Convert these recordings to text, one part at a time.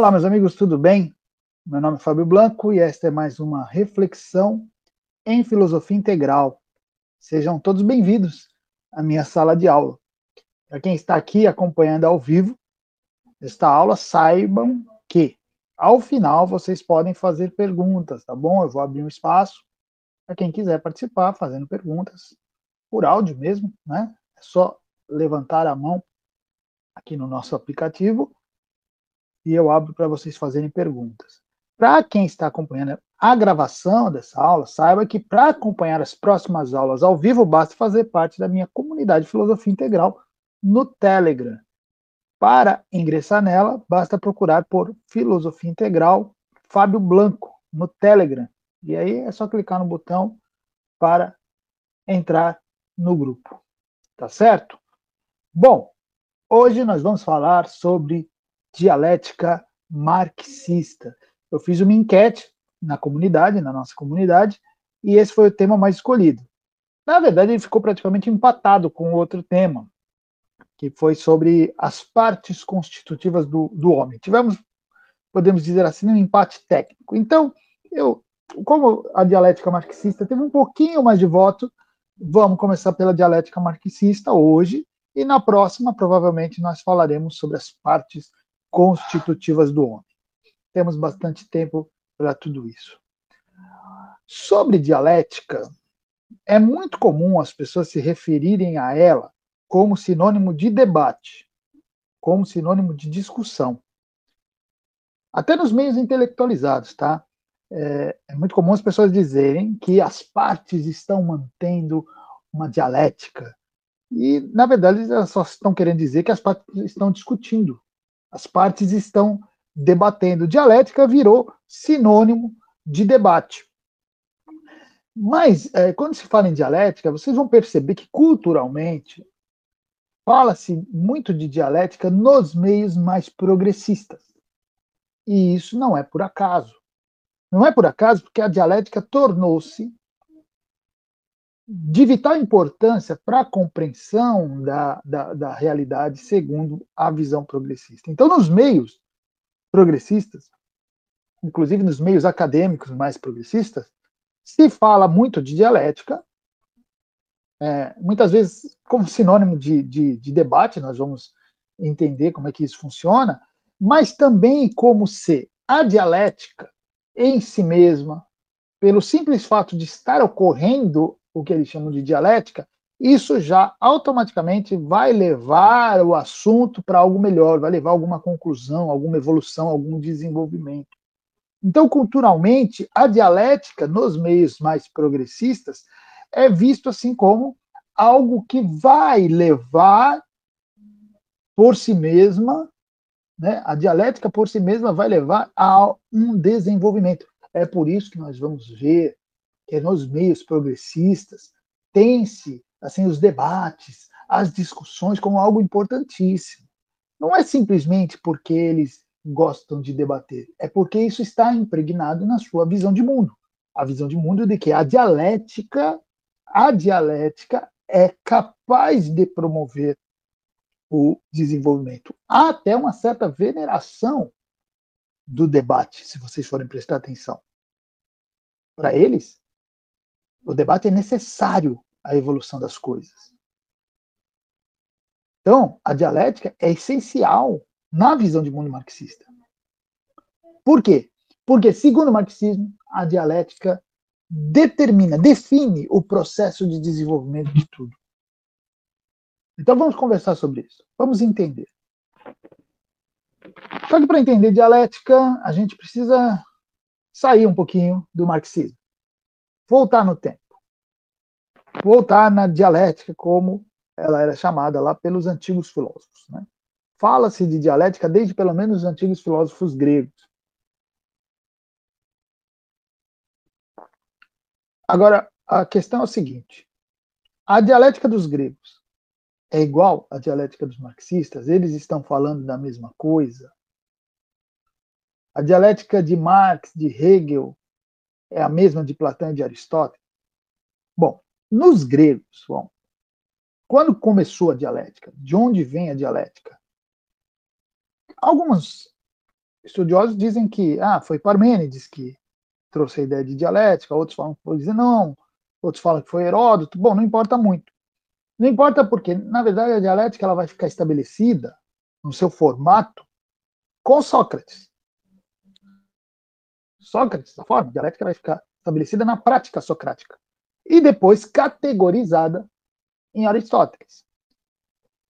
Olá, meus amigos, tudo bem? Meu nome é Fábio Blanco e esta é mais uma reflexão em filosofia integral. Sejam todos bem-vindos à minha sala de aula. Para quem está aqui acompanhando ao vivo esta aula, saibam que ao final vocês podem fazer perguntas, tá bom? Eu vou abrir um espaço para quem quiser participar, fazendo perguntas por áudio mesmo, né? É só levantar a mão aqui no nosso aplicativo e eu abro para vocês fazerem perguntas. Para quem está acompanhando a gravação dessa aula, saiba que para acompanhar as próximas aulas ao vivo, basta fazer parte da minha comunidade Filosofia Integral no Telegram. Para ingressar nela, basta procurar por Filosofia Integral Fábio Blanco no Telegram. E aí é só clicar no botão para entrar no grupo. Tá certo? Bom, hoje nós vamos falar sobre dialética marxista. Eu fiz uma enquete na comunidade, na nossa comunidade, e esse foi o tema mais escolhido. Na verdade, ele ficou praticamente empatado com outro tema, que foi sobre as partes constitutivas do, do homem. Tivemos, podemos dizer assim, um empate técnico. Então, eu, como a dialética marxista teve um pouquinho mais de voto, vamos começar pela dialética marxista hoje, e na próxima, provavelmente, nós falaremos sobre as partes constitutivas do homem. Temos bastante tempo para tudo isso. Sobre dialética, é muito comum as pessoas se referirem a ela como sinônimo de debate, como sinônimo de discussão. Até nos meios intelectualizados, tá? É, é, muito comum as pessoas dizerem que as partes estão mantendo uma dialética. E, na verdade, elas só estão querendo dizer que as partes estão discutindo as partes estão debatendo. Dialética virou sinônimo de debate. Mas, é, quando se fala em dialética, vocês vão perceber que culturalmente fala-se muito de dialética nos meios mais progressistas. E isso não é por acaso. Não é por acaso porque a dialética tornou-se de vital importância para a compreensão da, da, da, realidade segundo a visão progressista. Então, nos meios progressistas, inclusive nos meios acadêmicos mais progressistas, se fala muito de dialética, é, muitas vezes como sinônimo de, de, de debate, nós vamos entender como é que isso funciona, mas também como se a dialética em si mesma, pelo simples fato de estar ocorrendo o que eles chamam de dialética, isso já automaticamente vai levar o assunto para algo melhor, vai levar alguma conclusão, alguma evolução, algum desenvolvimento. Então, culturalmente, a dialética nos meios mais progressistas é visto assim como algo que vai levar por si mesma, né? A dialética por si mesma vai levar a um desenvolvimento. É por isso que nós vamos ver que é nos meios progressistas, tem-se assim os debates, as discussões como algo importantíssimo. Não é simplesmente porque eles gostam de debater, é porque isso está impregnado na sua visão de mundo. A visão de mundo de que a dialética, a dialética é capaz de promover o desenvolvimento. Há até uma certa veneração do debate, se vocês forem prestar atenção. Para eles, o debate é necessário à evolução das coisas. Então, a dialética é essencial na visão de mundo marxista. Por quê? Porque, segundo o marxismo, a dialética determina, define o processo de desenvolvimento de tudo. Então, vamos conversar sobre isso. Vamos entender. Só que para entender dialética, a gente precisa sair um pouquinho do marxismo voltar no tempo. Voltar na dialética, como ela era chamada lá pelos antigos filósofos. Né? Fala-se de dialética desde pelo menos os antigos filósofos gregos. Agora, a questão é a seguinte: a dialética dos gregos é igual à dialética dos marxistas? Eles estão falando da mesma coisa? A dialética de Marx, de Hegel, é a mesma de Platão e de Aristóteles? Bom, nos gregos, bom, quando começou a dialética? De onde vem a dialética? Algumas estudiosos dizem que ah, foi Parmênides que trouxe a ideia de dialética, outros falam que foi Zenão, outros falam que foi Heródoto. Bom, não importa muito. Não importa porque, na verdade, a dialética ela vai ficar estabelecida no seu formato com Sócrates. Sócrates, a forma dialética vai ficar estabelecida na prática socrática e depois categorizada em Aristóteles.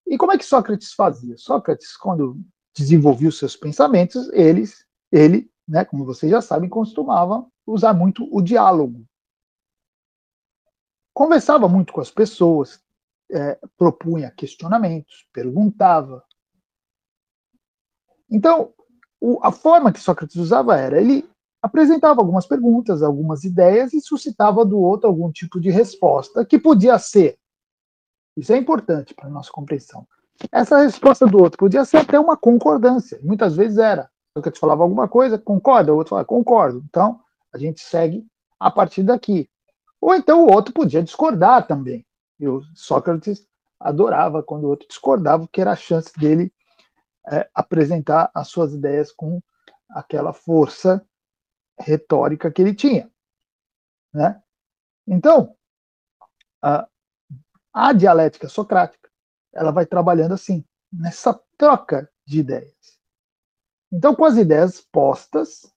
E como é que Sócrates fazia? Sócrates, quando desenvolvia os seus pensamentos, eles, ele, né, como vocês já sabem, costumava usar muito o diálogo. Conversava muito com as pessoas, é, propunha questionamentos, perguntava. Então, o, a forma que Sócrates usava era ele apresentava algumas perguntas, algumas ideias e suscitava do outro algum tipo de resposta que podia ser. Isso é importante para a nossa compreensão. Essa resposta do outro podia ser até uma concordância, muitas vezes era. Sócrates falava alguma coisa, concorda, o outro falava, concordo. Então, a gente segue a partir daqui. Ou então o outro podia discordar também. E o Sócrates adorava quando o outro discordava, porque era a chance dele é, apresentar as suas ideias com aquela força retórica que ele tinha. Né? Então, a, a dialética socrática ela vai trabalhando assim, nessa troca de ideias. Então, com as ideias postas,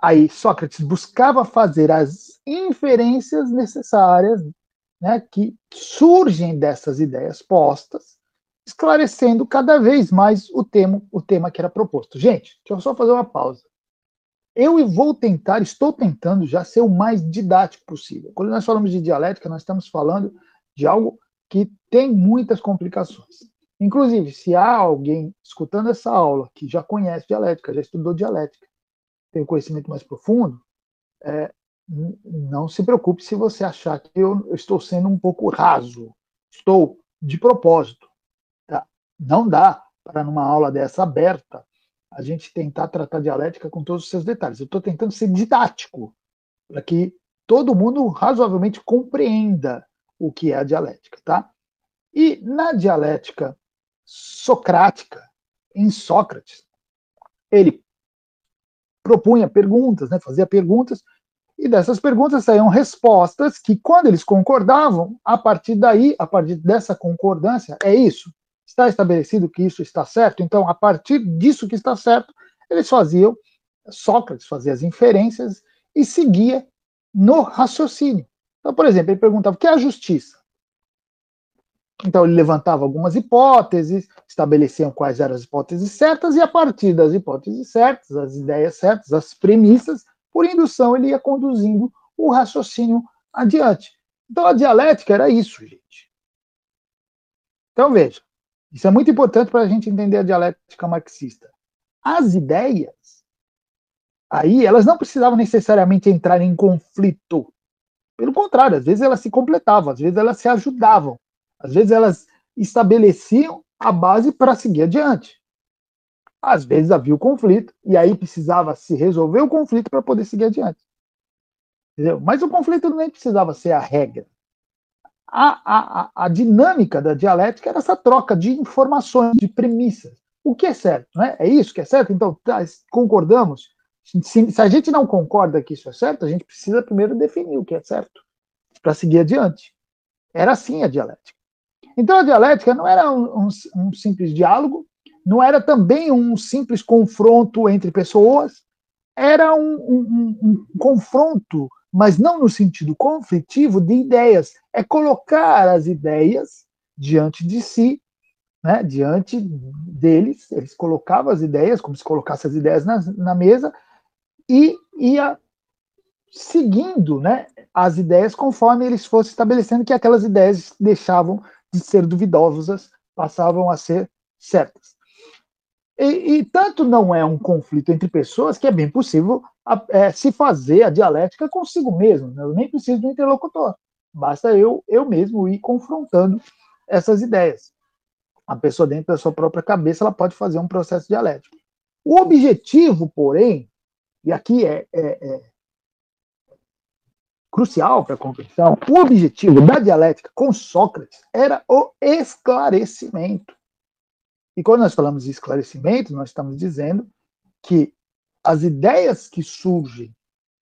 aí Sócrates buscava fazer as inferências necessárias né, que surgem dessas ideias postas, esclarecendo cada vez mais o tema, o tema que era proposto. Gente, deixa eu só fazer uma pausa. Eu vou tentar, estou tentando já ser o mais didático possível. Quando nós falamos de dialética, nós estamos falando de algo que tem muitas complicações. Inclusive, se há alguém escutando essa aula que já conhece dialética, já estudou dialética, tem um conhecimento mais profundo, é, não se preocupe se você achar que eu, estou sendo um pouco raso. Estou de propósito. Tá? Não dá para, numa aula dessa aberta, a gente tentar tratar dialética com todos os seus detalhes. Eu estou tentando ser didático, para que todo mundo razoavelmente compreenda o que é a dialética. Tá? E na dialética socrática, em Sócrates, ele propunha perguntas, né, fazia perguntas e dessas perguntas saíam respostas que, quando eles concordavam, a partir daí, a partir dessa concordância, é isso. Está estabelecido que isso está certo, então, a partir disso que está certo, eles faziam, Sócrates fazia as inferências e seguia no raciocínio. Então, por exemplo, ele perguntava o que é a justiça? Então, ele levantava algumas hipóteses, estabeleciam quais eram as hipóteses certas, e a partir das hipóteses certas, as ideias certas, as premissas, por indução, ele ia conduzindo o raciocínio adiante. Então, a dialética era isso, gente. Então, veja, isso é muito importante para a gente entender a dialética marxista. As ideias, aí, elas não precisavam necessariamente entrar em conflito. Pelo contrário, às vezes elas se completavam, às vezes elas se ajudavam, às vezes elas estabeleciam a base para seguir adiante. Às vezes havia o conflito, e aí precisava se resolver o conflito para poder seguir adiante. Entendeu? Mas o conflito nem precisava ser a regra. A, a, a, dinâmica da dialética era essa troca de informações, de premissas. O que é certo? Né? É isso que é certo? Então, tá, concordamos? Se, se a gente não concorda que isso é certo, a gente precisa primeiro definir o que é certo para seguir adiante. Era assim a dialética. Então, a dialética não era um, um, um simples diálogo, não era também um simples confronto entre pessoas, era um, um, um, confronto, mas não no sentido conflitivo, de ideias. É colocar as ideias diante de si, né, diante deles, eles colocavam as ideias, como se colocasse as ideias na, na mesa, e ia seguindo né, as ideias conforme eles fossem estabelecendo que aquelas ideias deixavam de ser duvidosas, passavam a ser certas. E, e, tanto não é um conflito entre pessoas que é bem possível é, se fazer a dialética consigo mesmo. Né? Eu nem preciso do interlocutor. Basta eu, eu mesmo ir confrontando essas ideias. A pessoa dentro da sua própria cabeça ela pode fazer um processo dialético. O objetivo, porém, e aqui é, é, é crucial para a compreensão, o objetivo da dialética com Sócrates era o esclarecimento. E quando nós falamos de esclarecimento, nós estamos dizendo que as ideias que surgem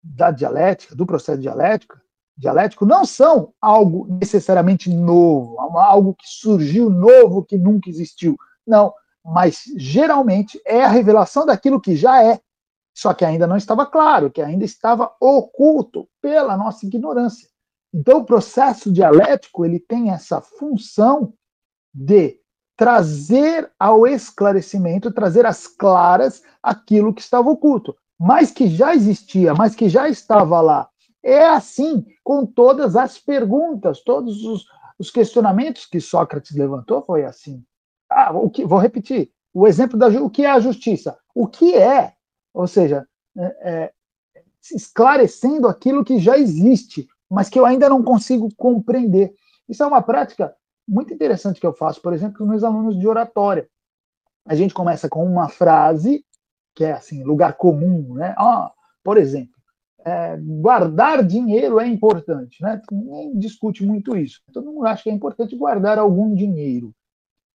da dialética, do processo dialético, dialético, não são algo necessariamente novo, algo que surgiu novo que nunca existiu. Não, mas geralmente é a revelação daquilo que já é, só que ainda não estava claro, que ainda estava oculto pela nossa ignorância. Então, o processo dialético ele tem essa função de trazer ao esclarecimento, trazer às claras aquilo que estava oculto, mas que já existia, mas que já estava lá. É assim com todas as perguntas, todos os, os questionamentos que Sócrates levantou foi assim. Ah, o que, vou repetir. O exemplo da o que é a justiça? O que é? Ou seja, é, é, esclarecendo aquilo que já existe, mas que eu ainda não consigo compreender. Isso é uma prática muito interessante que eu faço, por exemplo, com meus alunos de oratória. A gente começa com uma frase, que é assim, lugar comum, né? Ah, por exemplo, é, guardar dinheiro é importante, né? Ninguém discute muito isso. Todo mundo acha que é importante guardar algum dinheiro.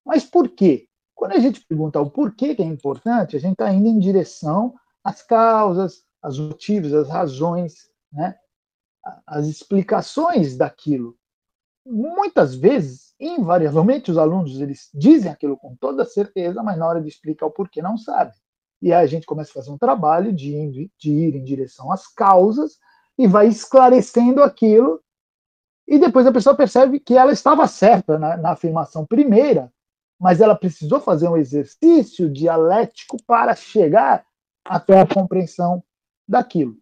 Mas por quê? Quando a gente pergunta o porquê que é importante, a gente está indo em direção às causas, aos motivos, às razões, né? as explicações daquilo. Muitas vezes, invariavelmente, os alunos eles dizem aquilo com toda certeza, mas na hora de explicar o porquê não sabem. E aí a gente começa a fazer um trabalho de, de ir em direção às causas e vai esclarecendo aquilo, e depois a pessoa percebe que ela estava certa na, na afirmação primeira, mas ela precisou fazer um exercício dialético para chegar até a compreensão daquilo.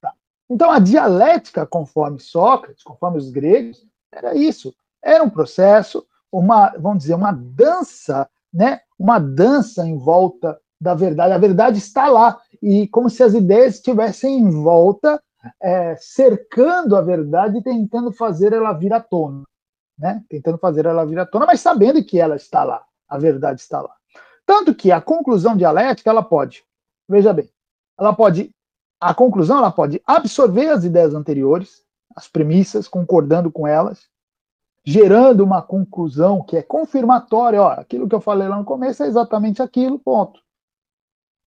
Tá. Então, a dialética, conforme Sócrates, conforme os gregos, era isso. Era um processo, uma, vamos dizer, uma dança, né? Uma dança em volta da verdade. A verdade está lá e como se as ideias estivessem em volta, é, cercando a verdade e tentando fazer ela vir à tona né? tentando fazer ela vir à tona, mas sabendo que ela está lá, a verdade está lá. Tanto que a conclusão dialética, ela pode, veja bem, ela pode, a conclusão, ela pode absorver as ideias anteriores, as premissas, concordando com elas, gerando uma conclusão que é confirmatória, ó, aquilo que eu falei lá no começo é exatamente aquilo, ponto.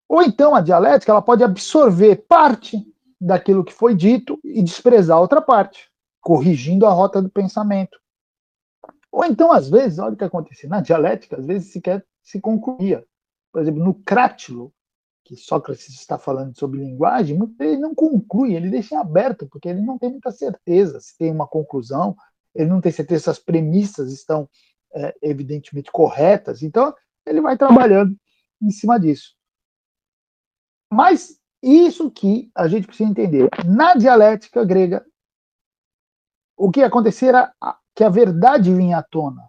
Ou então a dialética, ela pode absorver parte daquilo que foi dito e desprezar outra parte, corrigindo a rota do pensamento. Ou então, às vezes, olha o que acontecia, na dialética, às vezes sequer se concluía. Por exemplo, no crátilo, que Sócrates está falando sobre linguagem, ele não conclui, ele deixa aberto, porque ele não tem muita certeza se tem uma conclusão, ele não tem certeza se as premissas estão é, evidentemente corretas, então ele vai trabalhando em cima disso. Mas isso que a gente precisa entender. Na dialética grega, o que acontecia era que a verdade vinha à tona.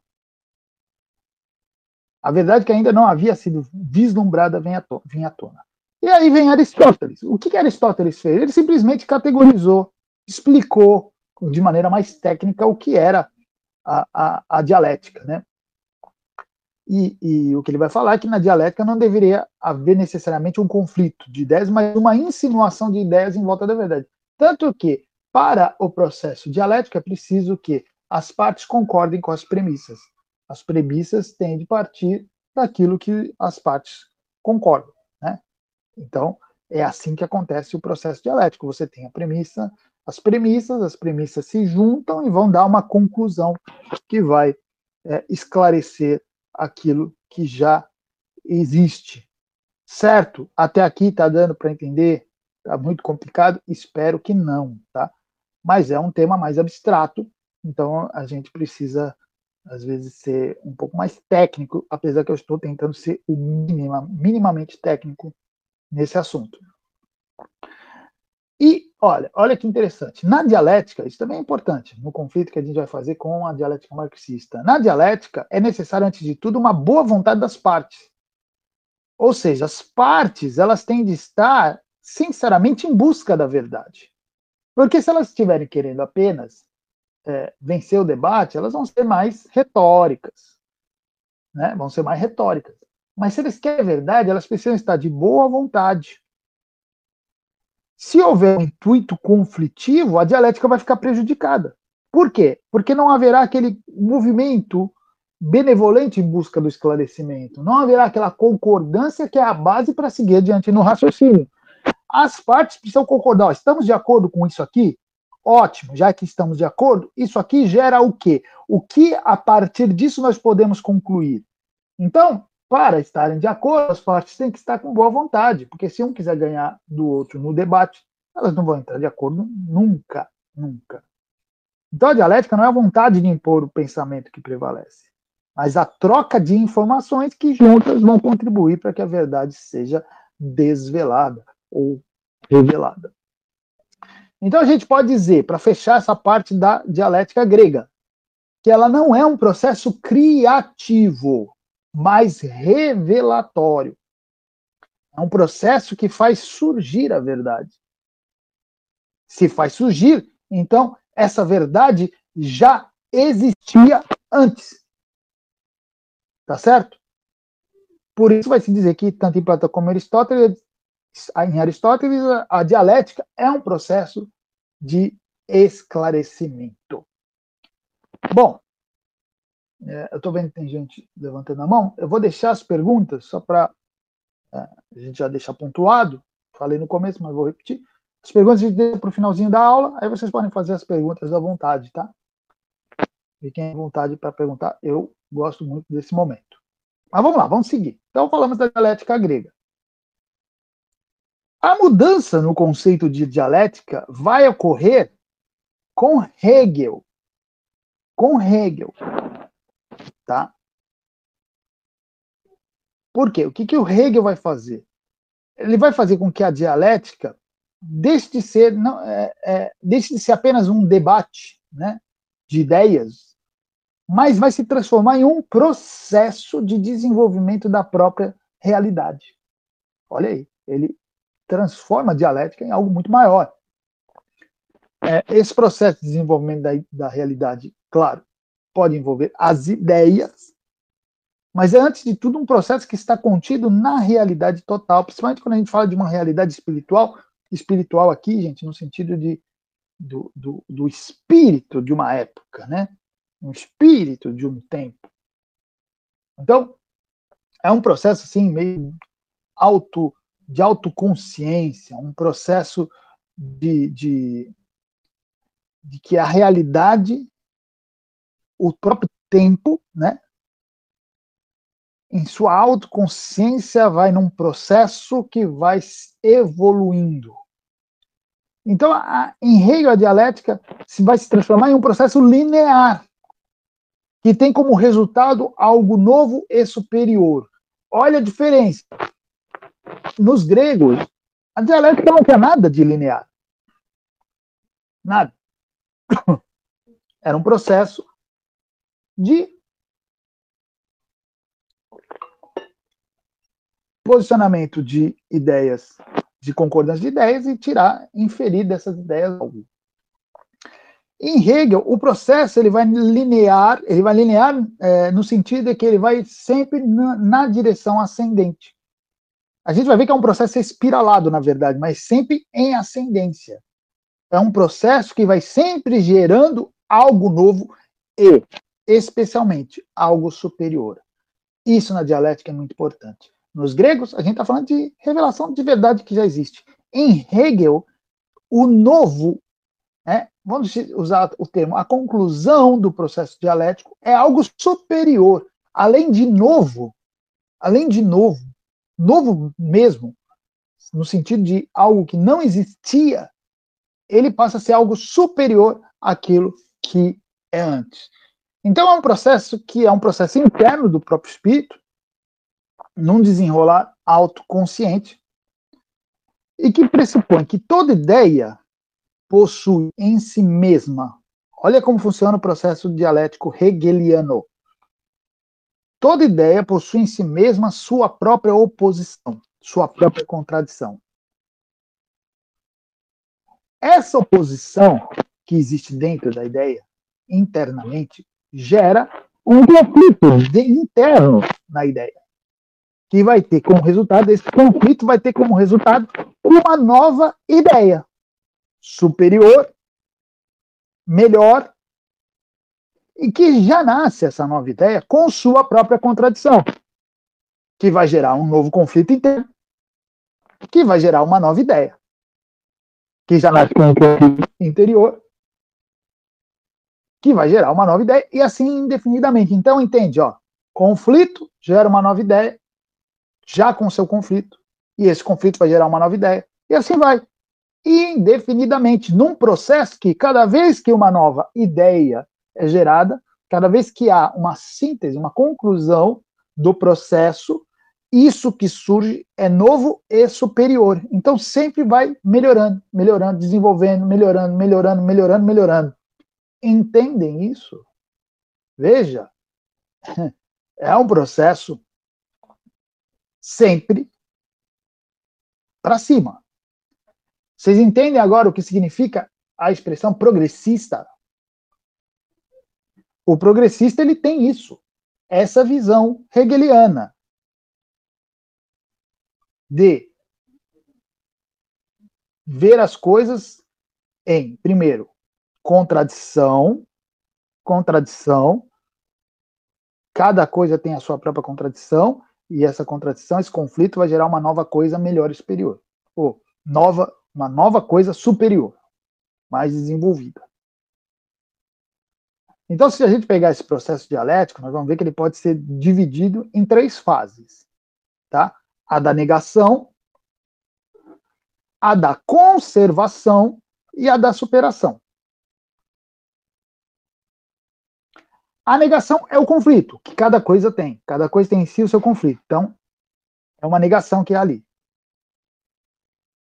A verdade que ainda não havia sido vislumbrada vinha à tona. E aí vem Aristóteles. O que, que Aristóteles fez? Ele simplesmente categorizou, explicou de maneira mais técnica o que era a, a, a dialética. Né? E, e, o que ele vai falar é que na dialética não deveria haver necessariamente um conflito de ideias, mas uma insinuação de ideias em volta da verdade. Tanto que, para o processo dialético, é preciso que as partes concordem com as premissas. As premissas têm de partir daquilo que as partes concordam. Então, é assim que acontece o processo dialético. Você tem a premissa, as premissas, as premissas se juntam e vão dar uma conclusão que vai é, esclarecer aquilo que já existe. Certo? Até aqui está dando para entender? Está muito complicado? Espero que não, tá? Mas é um tema mais abstrato então a gente precisa, às vezes, ser um pouco mais técnico, apesar que eu estou tentando ser o minima, minimamente técnico nesse assunto. E olha, olha que interessante. Na dialética, isso também é importante, no conflito que a gente vai fazer com a dialética marxista. Na dialética, é necessário, antes de tudo, uma boa vontade das partes. Ou seja, as partes elas têm de estar sinceramente em busca da verdade. Porque se elas estiverem querendo apenas é, vencer o debate, elas vão ser mais retóricas. Né? Vão ser mais retóricas. Mas se eles querem verdade, elas precisam estar de boa vontade. Se houver um intuito conflitivo, a dialética vai ficar prejudicada. Por quê? Porque não haverá aquele movimento benevolente em busca do esclarecimento. Não haverá aquela concordância que é a base para seguir adiante no raciocínio. As partes precisam concordar. estamos de acordo com isso aqui? Ótimo, já que estamos de acordo, isso aqui gera o quê? O que a partir disso nós podemos concluir? Então, para estarem de acordo, as partes têm que estar com boa vontade, porque se um quiser ganhar do outro no debate, elas não vão entrar de acordo nunca, nunca. Então a dialética não é a vontade de impor o pensamento que prevalece, mas a troca de informações que juntas vão contribuir para que a verdade seja desvelada ou revelada. Então a gente pode dizer, para fechar essa parte da dialética grega, que ela não é um processo criativo, mas revelatório. É um processo que faz surgir a verdade. Se faz surgir, então essa verdade já existia antes. Tá certo? Por isso vai se dizer que tanto em Platão como Aristóteles em Aristóteles, a dialética é um processo de esclarecimento. Bom, é, eu estou vendo que tem gente levantando a mão. Eu vou deixar as perguntas só para é, a gente já deixar pontuado. Falei no começo, mas vou repetir. As perguntas a gente deixa para o finalzinho da aula, aí vocês podem fazer as perguntas à vontade, tá? Fiquem à vontade para perguntar. Eu gosto muito desse momento. Mas vamos lá, vamos seguir. Então falamos da dialética grega. A mudança no conceito de dialética vai ocorrer com Hegel. Com Hegel. Tá? Por quê? O que, que o Hegel vai fazer? Ele vai fazer com que a dialética deixe de ser, não, é, é, deixe de ser apenas um debate né, de ideias, mas vai se transformar em um processo de desenvolvimento da própria realidade. Olha aí, ele transforma a dialética em algo muito maior. É, esse processo de desenvolvimento da, da realidade, claro, pode envolver as ideias, mas é, antes de tudo, um processo que está contido na realidade total, principalmente quando a gente fala de uma realidade espiritual, espiritual aqui, gente, no sentido de, do, do, do espírito de uma época, né? Um espírito de um tempo. Então, é um processo, assim, meio auto de autoconsciência, um processo de, de, de que a realidade, o próprio tempo, né, em sua autoconsciência vai num processo que vai evoluindo. Então, a, em Hegel, a dialética se vai se transformar em um processo linear, que tem como resultado algo novo e superior. Olha a diferença nos gregos, a dialética não tinha nada de linear. Nada. Era um processo de posicionamento de ideias, de concordância de ideias e tirar, inferir dessas ideias algo. Em Hegel, o processo ele vai linear, ele vai linear é, no sentido de que ele vai sempre na, na direção ascendente a gente vai ver que é um processo espiralado, na verdade, mas sempre em ascendência. É um processo que vai sempre gerando algo novo e, especialmente, algo superior. Isso na dialética é muito importante. Nos gregos, a gente está falando de revelação de verdade que já existe. Em Hegel, o novo, né, vamos usar o termo, a conclusão do processo dialético é algo superior. Além de novo, além de novo, novo mesmo, no sentido de algo que não existia, ele passa a ser algo superior àquilo que é antes. Então é um processo que é um processo interno do próprio espírito, num desenrolar autoconsciente, e que pressupõe que toda ideia possui em si mesma. Olha como funciona o processo dialético hegeliano. Toda ideia possui em si mesma sua própria oposição, sua própria contradição. Essa oposição que existe dentro da ideia, internamente, gera um conflito interno na ideia, que vai ter como resultado, esse conflito vai ter como resultado uma nova ideia, superior, melhor e que já nasce essa nova ideia com sua própria contradição, que vai gerar um novo conflito interno, que vai gerar uma nova ideia, que já nasce com um conflito interior, que vai gerar uma nova ideia, e assim indefinidamente. Então, entende, ó, conflito gera uma nova ideia, já com seu conflito, e esse conflito vai gerar uma nova ideia, e assim vai. Indefinidamente, num processo que cada vez que uma nova ideia é gerada, cada vez que há uma síntese, uma conclusão do processo, isso que surge é novo e superior. Então sempre vai melhorando, melhorando, desenvolvendo, melhorando, melhorando, melhorando, melhorando. Entendem isso? Veja, é um processo sempre para cima. Vocês entendem agora o que significa a expressão progressista? O progressista ele tem isso, essa visão hegeliana de ver as coisas em, primeiro, contradição, contradição, cada coisa tem a sua própria contradição, e essa contradição, esse conflito vai gerar uma nova coisa melhor e superior, ou nova, uma nova coisa superior, mais desenvolvida. Então, se a gente pegar esse processo dialético, nós vamos ver que ele pode ser dividido em três fases, tá? A da negação, a da conservação e a da superação. A negação é o conflito que cada coisa tem. Cada coisa tem em si o seu conflito. Então, é uma negação que é ali.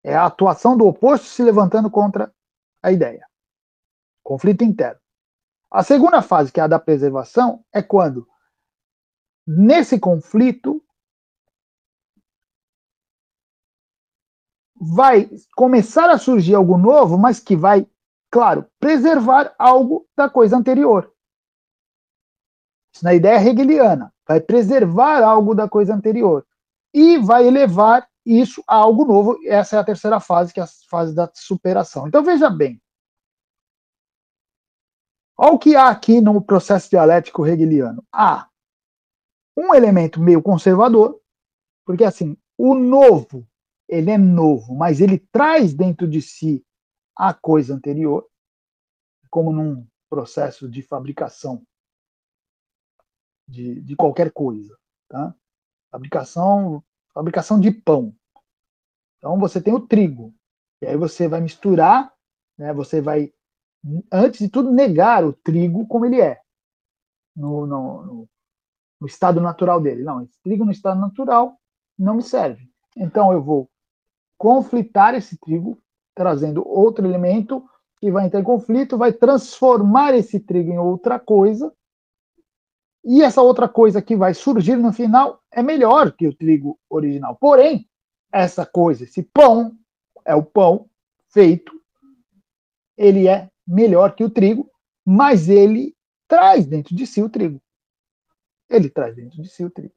É a atuação do oposto se levantando contra a ideia. Conflito interno. A segunda fase, que é a da preservação, é quando, nesse conflito, vai começar a surgir algo novo, mas que vai, claro, preservar algo da coisa anterior. Isso na ideia hegeliana. Vai preservar algo da coisa anterior. E vai elevar isso a algo novo. Essa é a terceira fase, que é a fase da superação. Então veja bem. Olha o que há aqui no processo dialético hegeliano. Há um elemento meio conservador, porque assim, o novo, ele é novo, mas ele traz dentro de si a coisa anterior, como num processo de fabricação de, de qualquer coisa, tá? Fabricação, fabricação de pão. Então você tem o trigo, e aí você vai misturar, né? Você vai antes de tudo, negar o trigo como ele é, no, no, no estado natural dele. Não, esse trigo no estado natural não me serve. Então eu vou conflitar esse trigo, trazendo outro elemento que vai entrar em conflito, vai transformar esse trigo em outra coisa, e essa outra coisa que vai surgir no final é melhor que o trigo original. Porém, essa coisa, esse pão, é o pão feito, ele é melhor que o trigo, mas ele traz dentro de si o trigo. Ele traz dentro de si o trigo.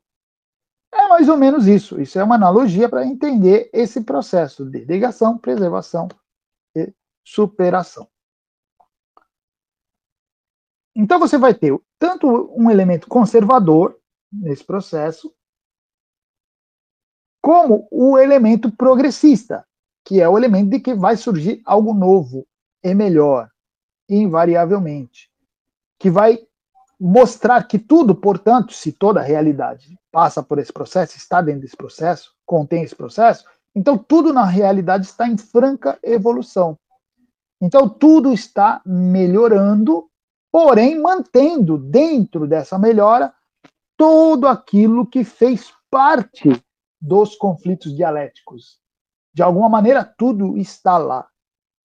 É mais ou menos isso. Isso é uma analogia para entender esse processo de negação, preservação e superação. Então você vai ter tanto um elemento conservador nesse processo, como o elemento progressista, que é o elemento de que vai surgir algo novo e melhor invariavelmente, que vai mostrar que tudo, portanto, se toda a realidade passa por esse processo, está dentro desse processo, contém esse processo, então tudo na realidade está em franca evolução. Então tudo está melhorando, porém mantendo dentro dessa melhora todo aquilo que fez parte dos conflitos dialéticos. De alguma maneira, tudo está lá.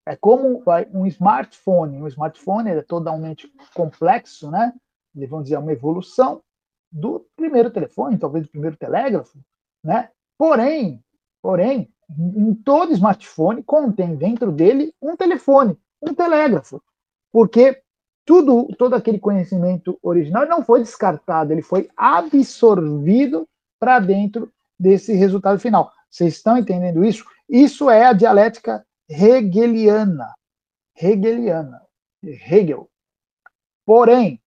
É como um smartphone. Um smartphone é totalmente complexo, né? Vamos dizer, é uma evolução do primeiro telefone, talvez do primeiro telégrafo, né? Porém, porém, em todo smartphone contém dentro dele um telefone, um telégrafo, porque tudo, todo aquele conhecimento original não foi descartado, ele foi absorvido para dentro desse resultado final. Vocês estão entendendo isso? Isso é a dialética hegeliana. Hegeliana. Hegel. Porém,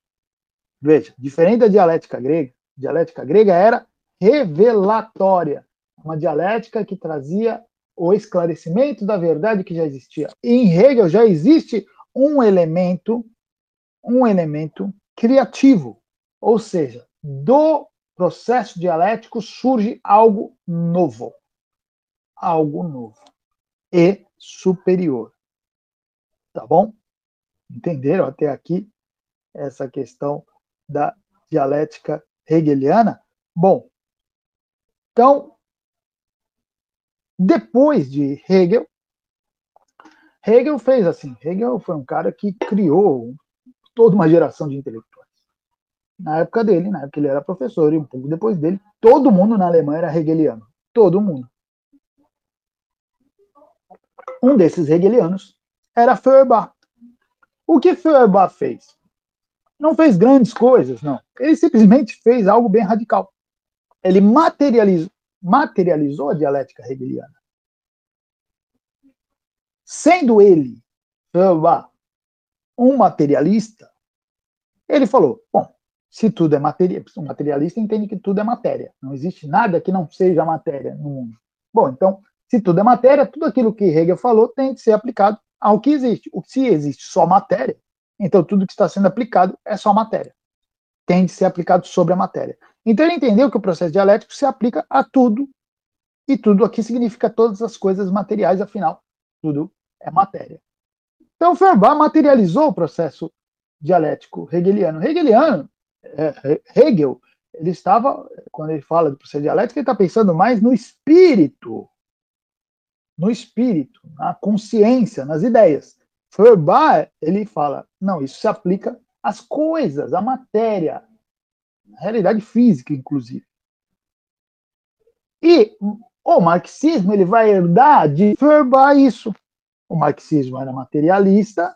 Veja, diferente da dialética grega, a dialética grega era revelatória, uma dialética que trazia o esclarecimento da verdade que já existia. Em Hegel já existe um elemento, um elemento criativo, ou seja, do processo dialético surge algo novo, algo novo e superior. Tá bom? Entenderam até aqui essa questão da dialética hegeliana? Bom, então, depois de Hegel, Hegel fez assim, Hegel foi um cara que criou toda uma geração de intelectuais. Na época dele, na época ele era professor, e um pouco depois dele, todo mundo na Alemanha era hegeliano. Todo mundo. Um desses hegelianos era Feuerbach. O que Feuerbach fez? Não fez grandes coisas, não. Ele simplesmente fez algo bem radical. Ele materializou, materializou a dialética hegeliana. Sendo ele, Feuerbach, um materialista, ele falou: bom, se tudo é matéria, um materialista entende que tudo é matéria. Não existe nada que não seja matéria no mundo. Bom, então, se tudo é matéria, tudo aquilo que Hegel falou tem que ser aplicado ao que existe. O se existe só matéria, então tudo que está sendo aplicado é só matéria. Tem de ser aplicado sobre a matéria. Então ele entendeu que o processo dialético se aplica a tudo, e tudo aqui significa todas as coisas materiais, afinal, tudo é matéria. Então Feuerbach materializou o processo dialético hegeliano. Hegeliano, é, Hegel, ele estava, quando ele fala do processo dialético, ele está pensando mais no espírito no espírito, na consciência, nas ideias. Feuerbach, ele fala, não, isso se aplica às coisas, à matéria, à realidade física, inclusive. E o marxismo, ele vai herdar de Feuerbach isso. O marxismo era materialista,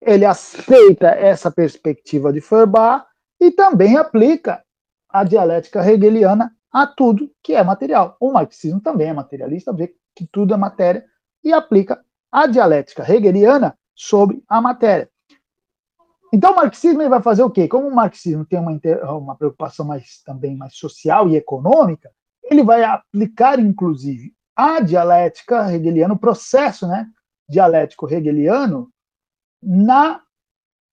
ele aceita essa perspectiva de Feuerbach e também aplica a dialética hegeliana a tudo que é material. O marxismo também é materialista, vê que tudo é matéria, e aplica a dialética hegeliana sobre a matéria. Então, o marxismo ele vai fazer o quê? Como o marxismo tem uma, uma preocupação mais, também mais social e econômica, ele vai aplicar, inclusive, a dialética hegeliana, o processo né, dialético hegeliano, na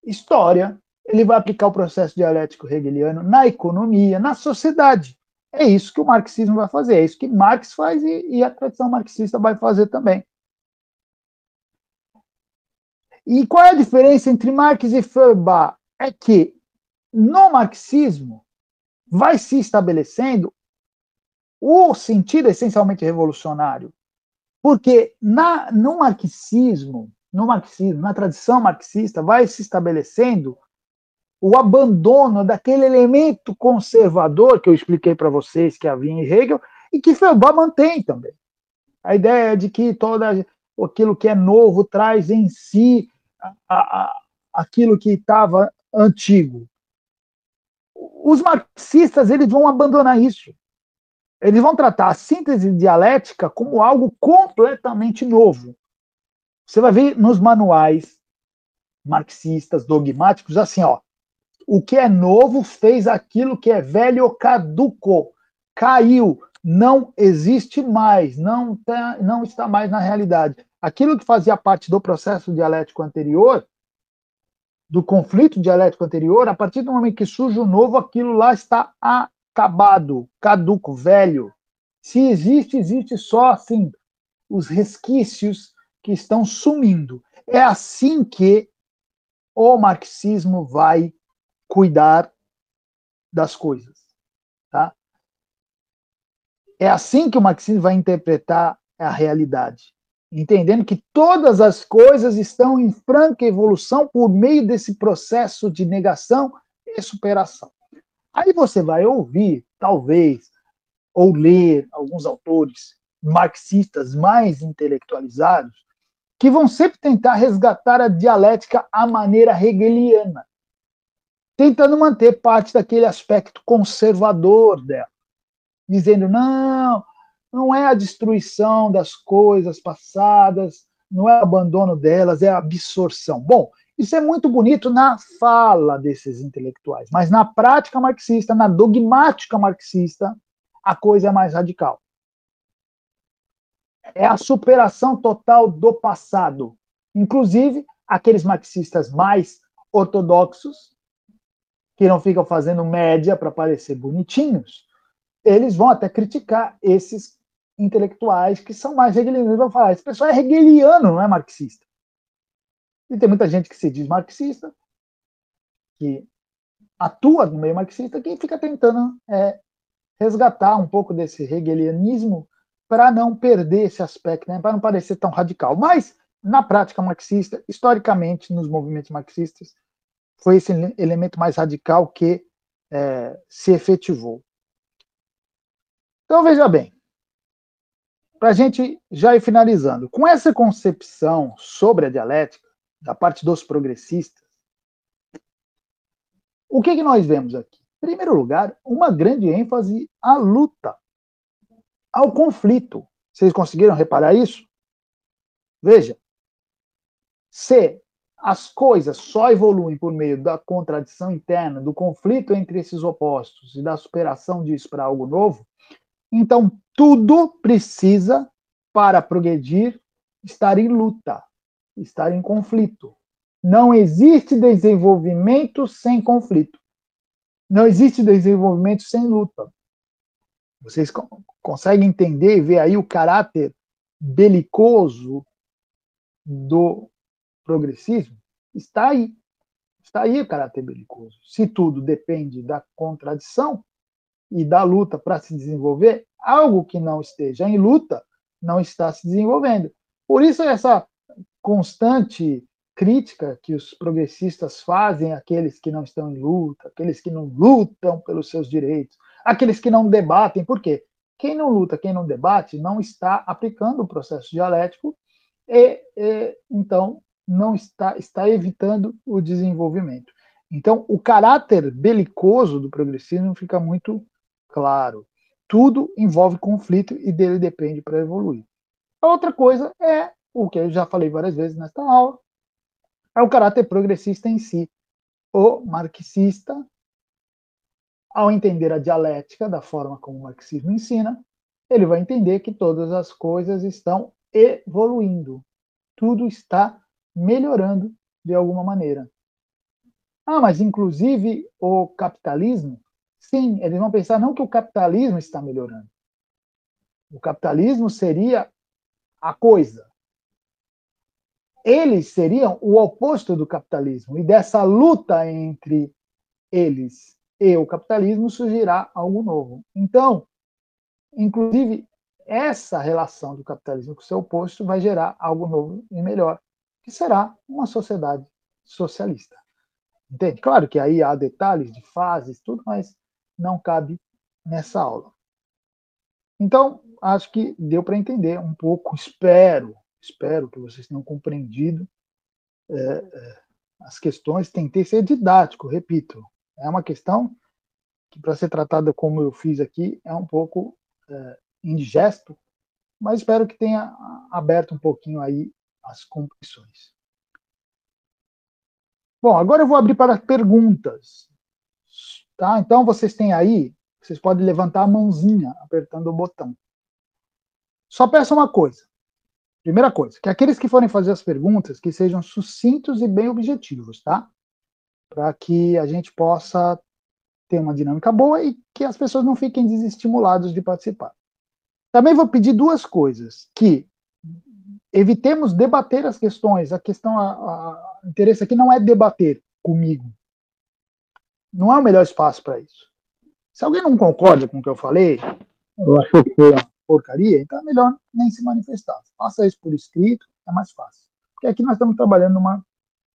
história. Ele vai aplicar o processo dialético hegeliano na economia, na sociedade. É isso que o marxismo vai fazer, é isso que Marx faz e, e a tradição marxista vai fazer também. E qual é a diferença entre Marx e Feuerbach? É que no marxismo vai se estabelecendo o sentido essencialmente revolucionário. Porque na, no marxismo, no marxismo, na tradição marxista, vai se estabelecendo o abandono daquele elemento conservador que eu expliquei para vocês que havia em Hegel e que Feuerbach mantém também. A ideia de que todo aquilo que é novo traz em si a, a, aquilo que estava antigo. Os marxistas eles vão abandonar isso. Eles vão tratar a síntese dialética como algo completamente novo. Você vai ver nos manuais marxistas dogmáticos assim, ó, o que é novo fez aquilo que é velho caducou, caiu, não existe mais, não, tá, não está mais na realidade. Aquilo que fazia parte do processo dialético anterior, do conflito dialético anterior, a partir do momento que surge o novo, aquilo lá está acabado, caduco, velho. Se existe, existe só assim os resquícios que estão sumindo. É assim que o marxismo vai cuidar das coisas. Tá? É assim que o marxismo vai interpretar a realidade, entendendo que todas as coisas estão em franca evolução por meio desse processo de negação e superação. Aí você vai ouvir, talvez, ou ler alguns autores marxistas mais intelectualizados que vão sempre tentar resgatar a dialética à maneira hegeliana, tentando manter parte daquele aspecto conservador dela, dizendo: não, não é a destruição das coisas passadas, não é o abandono delas, é a absorção. Bom, Isso é muito bonito na fala desses intelectuais, mas na prática marxista, na dogmática marxista, a coisa é mais radical. É a superação total do passado. Inclusive, aqueles marxistas mais ortodoxos, que não ficam fazendo média para parecer bonitinhos, eles vão até criticar esses intelectuais que são mais hegelianos. Vão falar, esse pessoal é hegeliano, não é marxista. E tem muita gente que se diz marxista, que atua no meio marxista, que fica tentando é, resgatar um pouco desse hegelianismo para não perder esse aspecto, né, para não parecer tão radical. Mas, na prática marxista, historicamente, nos movimentos marxistas, foi esse elemento mais radical que é, se efetivou. Então, veja bem, para a gente já ir finalizando, com essa concepção sobre a dialética, da parte dos progressistas, o que, que nós vemos aqui? Em primeiro lugar, uma grande ênfase à luta, ao conflito. Vocês conseguiram reparar isso? Veja, se as coisas só evoluem por meio da contradição interna, do conflito entre esses opostos e da superação disso para algo novo, então tudo precisa, para progredir, estar em luta estar em conflito. Não existe desenvolvimento sem conflito. Não existe desenvolvimento sem luta. Vocês conseguem entender e ver aí o caráter belicoso do progressismo? Está aí. Está aí o caráter belicoso. Se tudo depende da contradição e da luta para se desenvolver, algo que não esteja em luta não está se desenvolvendo. Por isso, essa constante crítica que os progressistas fazem àqueles que não estão em luta, aqueles que não lutam pelos seus direitos, aqueles que não debatem. Por quê? Quem não luta, quem não debate, não está aplicando o processo dialético e, e então não está, está evitando o desenvolvimento. Então, o caráter belicoso do progressismo fica muito claro. Tudo envolve conflito e dele depende para evoluir. A outra coisa é o que eu já falei várias vezes nesta aula, é o caráter progressista em si. O marxista, ao entender a dialética da forma como o marxismo ensina, ele vai entender que todas as coisas estão evoluindo. Tudo está melhorando de alguma maneira. Ah, mas inclusive o capitalismo? Sim, eles vão pensar não que o capitalismo está melhorando. O capitalismo seria a coisa, eles seriam o oposto do capitalismo. E dessa luta entre eles e o capitalismo surgirá algo novo. Então, inclusive, essa relação do capitalismo com o seu oposto vai gerar algo novo e melhor, que será uma sociedade socialista. Entende? Claro que aí há detalhes de fases, tudo, mas não cabe nessa aula. Então, acho que deu para entender um pouco, espero, espero que vocês tenham compreendido é, é, as questões. Tentei ser didático, repito. É uma questão que, para ser tratada como eu fiz aqui, é um pouco é, indigesto, mas espero que tenha aberto um pouquinho aí as compreensões. Bom, agora eu vou abrir para perguntas. Tá? Então, vocês têm aí, vocês podem levantar a mãozinha apertando o botão. Só peço uma coisa. Primeira coisa, que aqueles que forem fazer as perguntas, que sejam sucintos e bem objetivos, tá? Para que a gente possa ter uma dinâmica boa e que as pessoas não fiquem desestimuladas de participar. Também vou pedir duas coisas, que evitemos debater as questões. A questão, a, interesse aqui não é debater comigo. Não é o melhor espaço para isso. Se alguém não concorda com o que eu falei, ou achou que porcaria, então é melhor nem se manifestar. Faça isso por escrito, é mais fácil. Porque aqui nós estamos trabalhando numa,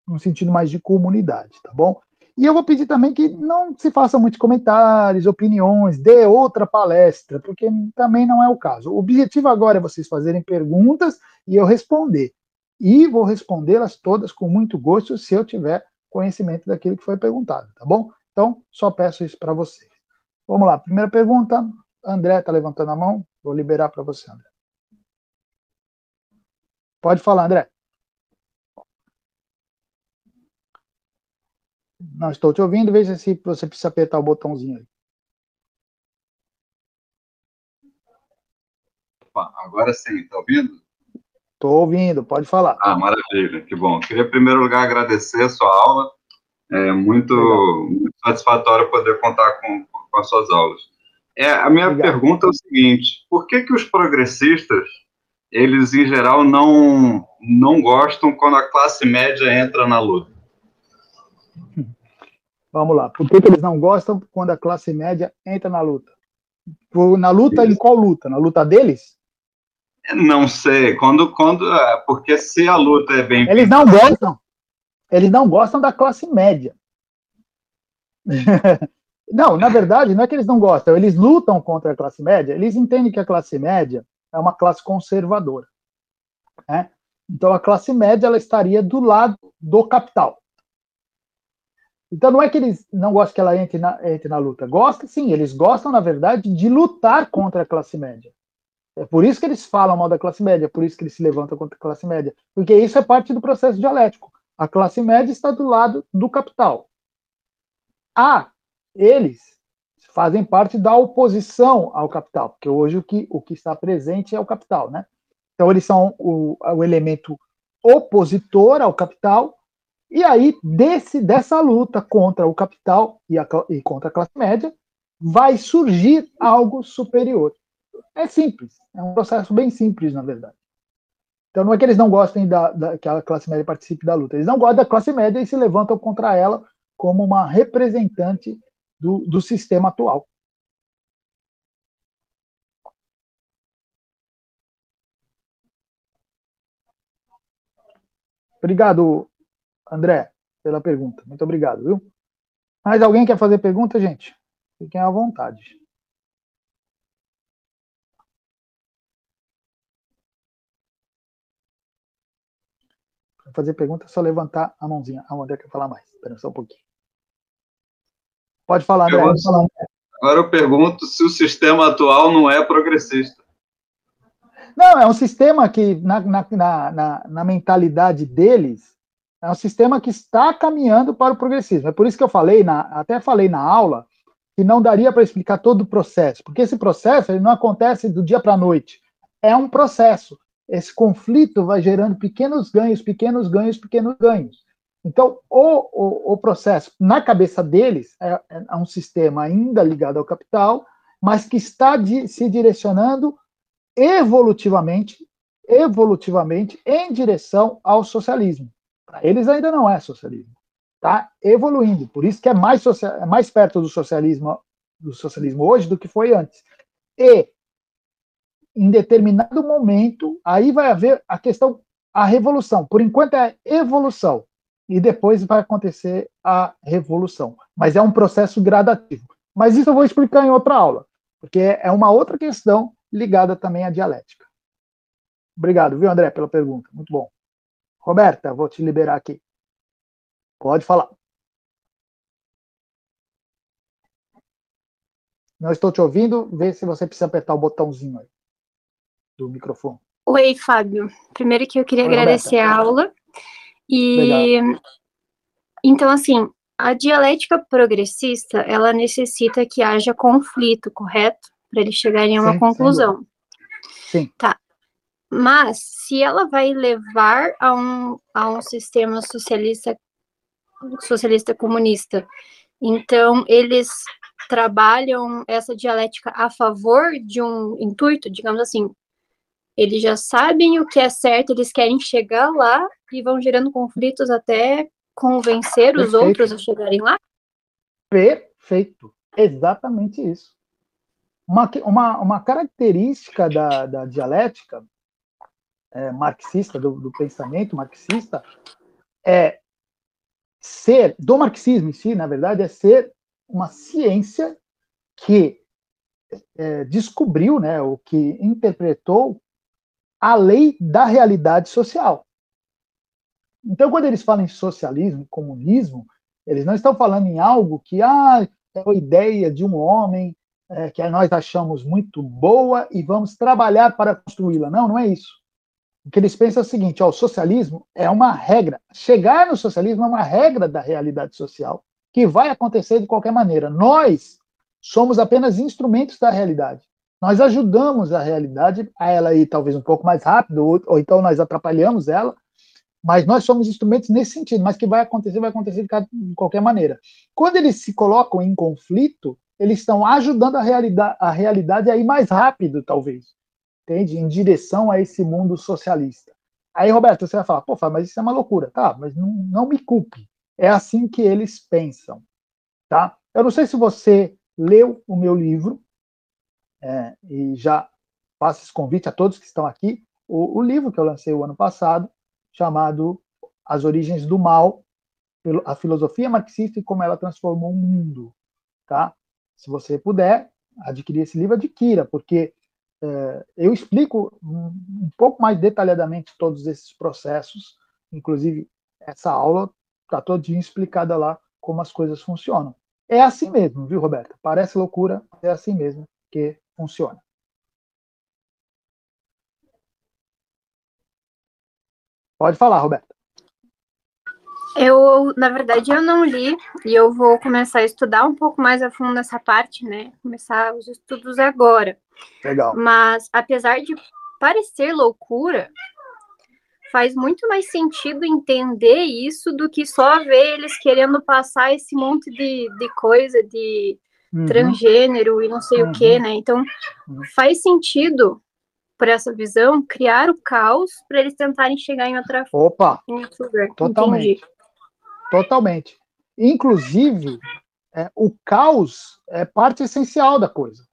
num sentido mais de comunidade, tá bom? E eu vou pedir também que não se façam muitos comentários, opiniões, dê outra palestra, porque também não é o caso. O objetivo agora é vocês fazerem perguntas e eu responder. E vou respondê-las todas com muito gosto se eu tiver conhecimento daquilo que foi perguntado, tá bom? Então, só peço isso para vocês. Vamos lá, primeira pergunta. André está levantando a mão. Vou liberar para você, André. Pode falar, André. Não estou te ouvindo, veja se você precisa apertar o botãozinho aí. Agora sim, está ouvindo? Estou ouvindo, pode falar. Ah, maravilha, que bom. Queria, em primeiro lugar, agradecer a sua aula. É muito, muito satisfatório poder contar com, com as suas aulas. É, a minha Obrigado. pergunta é o seguinte: por que, que os progressistas, eles em geral não, não gostam quando a classe média entra na luta? Vamos lá. Por que, que eles não gostam quando a classe média entra na luta? Na luta, Isso. em qual luta? Na luta deles? Não sei. Quando, quando, é, porque se a luta é bem. Eles não gostam. Eles não gostam da classe média. não, na verdade, não é que eles não gostam. Eles lutam contra a classe média. Eles entendem que a classe média é uma classe conservadora. Né? Então, a classe média ela estaria do lado do capital. Então não é que eles não gostam que ela entre na, entre na luta. Gostam, sim, eles gostam, na verdade, de lutar contra a classe média. É por isso que eles falam mal da classe média, é por isso que eles se levantam contra a classe média. Porque isso é parte do processo dialético. A classe média está do lado do capital. Ah, eles fazem parte da oposição ao capital, porque hoje o que, o que está presente é o capital, né? Então eles são o, o elemento opositor ao capital, e aí, desse, dessa luta contra o capital e, a, e contra a classe média, vai surgir algo superior. É simples, é um processo bem simples, na verdade. Então não é que eles não gostem da, da, que a classe média participe da luta, eles não gostam da classe média e se levantam contra ela como uma representante do, do sistema atual. Obrigado, André, pela pergunta. Muito obrigado, viu? Mais alguém quer fazer pergunta, gente? Fiquem à vontade. Para fazer pergunta, é só levantar a mãozinha. A André quer falar mais. Espera só um pouquinho. Pode falar, André. Pode falar, André. Agora eu pergunto se o sistema atual não é progressista. Não, é um sistema que, na, na, na, na mentalidade deles, é um sistema que está caminhando para o progressismo. É por isso que eu falei, na, até falei na aula, que não daria para explicar todo o processo, porque esse processo ele não acontece do dia para a noite. É um processo. Esse conflito vai gerando pequenos ganhos, pequenos ganhos, pequenos ganhos. Então, o, o, o processo, na cabeça deles, é, é, um sistema ainda ligado ao capital, mas que está de, se direcionando evolutivamente, evolutivamente em direção ao socialismo. Para eles ainda não é socialismo. Está evoluindo. Por isso que é mais, social, é mais perto do socialismo, do socialismo hoje do que foi antes. E, em determinado momento, aí vai haver a questão, a revolução. Por enquanto é evolução. E depois vai acontecer a revolução. Mas é um processo gradativo. Mas isso eu vou explicar em outra aula, porque é uma outra questão ligada também à dialética. Obrigado, viu, André, pela pergunta. Muito bom. Roberta, vou te liberar aqui. Pode falar. Não estou te ouvindo. Vê se você precisa apertar o botãozinho aí do microfone. Oi, Fábio. Primeiro que eu queria Oi, agradecer Roberta. a aula. E então assim, a dialética progressista, ela necessita que haja conflito, correto? Para eles chegarem a uma sim, conclusão. Sim. Tá. Mas, se ela vai levar a um, a um sistema socialista, socialista comunista, então eles trabalham essa dialética a favor de um intuito, digamos assim, eles já sabem o que é certo, eles querem chegar lá e vão gerando conflitos até convencer os Perfeito. outros a chegarem lá? Perfeito, exatamente isso. Uma, uma, uma característica da, da dialética é, marxista, do, do, pensamento marxista, é ser, do marxismo em si, na verdade, é ser uma ciência que é, descobriu, né, o que interpretou a lei da realidade social. Então, quando eles falam em socialismo, comunismo, eles não estão falando em algo que ah, é a ideia de um homem é, que nós achamos muito boa e vamos trabalhar para construí-la. Não, não é isso. O que eles pensam é o seguinte: ó, o socialismo é uma regra. Chegar no socialismo é uma regra da realidade social que vai acontecer de qualquer maneira. Nós somos apenas instrumentos da realidade. Nós ajudamos a realidade a ela ir talvez um pouco mais rápido, ou, ou então nós atrapalhamos ela, mas nós somos instrumentos nesse sentido. Mas que vai acontecer, vai acontecer de qualquer maneira. Quando eles se colocam em conflito, eles estão ajudando a realidade, a realidade a ir mais rápido, talvez, entende? Em direção a esse mundo socialista. Aí, Roberto, você vai falar, pô, mas isso é uma loucura. Tá, mas não, não me culpe. É assim que eles pensam, tá? Eu não sei se você leu o meu livro, é, e já faço esse convite a todos que estão aqui, o, o, livro que eu lancei o ano passado, chamado As Origens do Mal, a filosofia marxista e como ela transformou o mundo, tá? Se você puder adquirir esse livro, adquira, porque é, eu explico um, um, pouco mais detalhadamente todos esses processos, inclusive essa aula está todinha explicada lá como as coisas funcionam. É assim mesmo, viu, Roberta? Parece loucura, é assim mesmo que funciona. Pode falar, Roberta. Eu, na verdade, eu não li e eu vou começar a estudar um pouco mais a fundo essa parte, né? Começar os estudos agora. Legal. Mas, apesar de parecer loucura, faz muito mais sentido entender isso do que só ver eles querendo passar esse monte de, de coisa de uhum. transgênero e não sei uhum. o que, né? Então, uhum. faz sentido por essa visão, criar o caos para eles tentarem chegar em outra Opa! Em outro lugar. Totalmente. Entendi. Totalmente. Inclusive, é, o caos é parte essencial da coisa.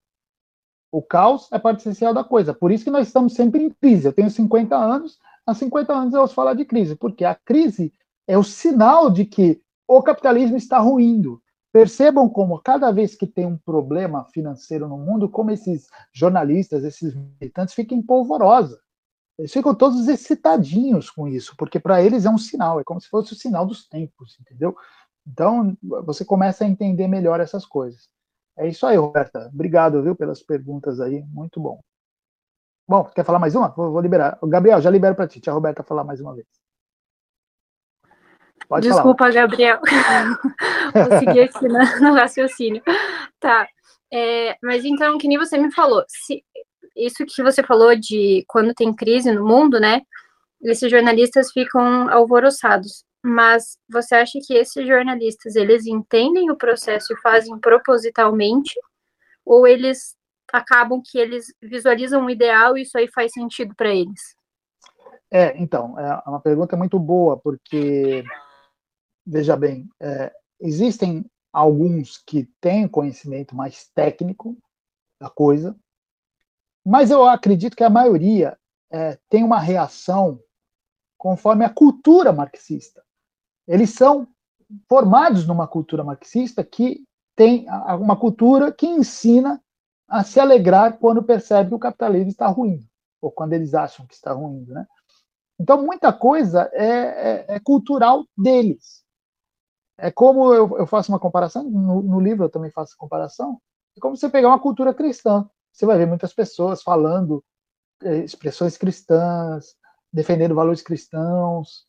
O caos é parte essencial da coisa. Por isso que nós estamos sempre em crise. Eu tenho 50 anos, há 50 anos eu ouço falar de crise, porque a crise é o sinal de que o capitalismo está ruindo. Percebam como cada vez que tem um problema financeiro no mundo, como esses jornalistas, esses militantes ficam em polvorosa. Eles ficam todos excitadinhos com isso, porque para eles é um sinal, é como se fosse o sinal dos tempos, entendeu? Então, você começa a entender melhor essas coisas. É isso aí, Roberta. Obrigado, viu, pelas perguntas aí. Muito bom. Bom, quer falar mais uma? Vou, vou liberar. Gabriel, já libero para ti. Tia Roberta falar mais uma vez. Pode Desculpa, falar. Gabriel. vou seguir aqui no, no raciocínio. Tá. É, mas então, que nem você me falou, se, isso que você falou de quando tem crise no mundo, né? Esses jornalistas ficam alvoroçados. Mas você acha que esses jornalistas, eles entendem o processo e fazem propositalmente? Ou eles acabam que eles visualizam um ideal e isso aí faz sentido para eles? É, então, é uma pergunta muito boa, porque, veja bem, é, existem alguns que têm conhecimento mais técnico da coisa, mas eu acredito que a maioria é, tem uma reação conforme a cultura marxista. Eles são formados numa cultura marxista que tem uma cultura que ensina a se alegrar quando percebe que o capitalismo está ruim, ou quando eles acham que está ruim. Né? Então, muita coisa é, é, é cultural deles. É como eu, eu faço uma comparação, no, no, livro eu também faço comparação, é como você pegar uma cultura cristã você vai ver muitas pessoas falando é, expressões cristãs, defendendo valores cristãos,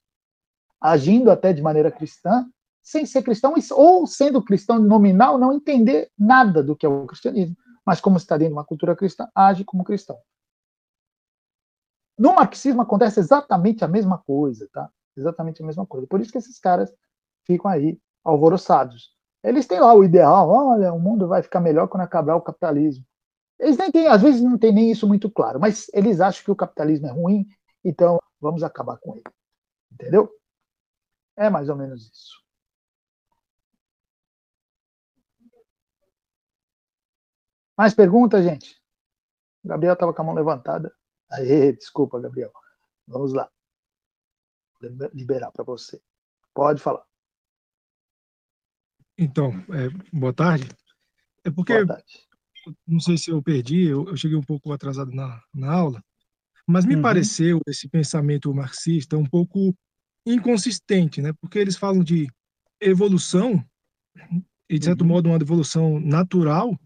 agindo até de maneira cristã, sem ser cristão, ou sendo cristão nominal, não entender nada do que é o cristianismo, mas como está dentro de uma cultura cristã, age como cristão. No marxismo acontece exatamente a mesma coisa, tá? Exatamente a mesma coisa. Por isso que esses caras ficam aí alvoroçados. Eles têm lá o ideal, olha, o mundo vai ficar melhor quando acabar o capitalismo. Eles nem têm, às vezes não tem nem isso muito claro, mas eles acham que o capitalismo é ruim, então vamos acabar com ele. Entendeu? É mais ou menos isso. Mais perguntas, gente? Gabriel estava com a mão levantada. Aê, desculpa, Gabriel. Vamos lá. Liberar para você. Pode falar. Então, é, boa tarde. É porque tarde não sei se eu perdi, eu, eu cheguei um pouco atrasado na, na aula, mas me uhum. pareceu esse pensamento marxista um pouco inconsistente, né? Porque eles falam de evolução, e de certo uhum. modo uma evolução natural,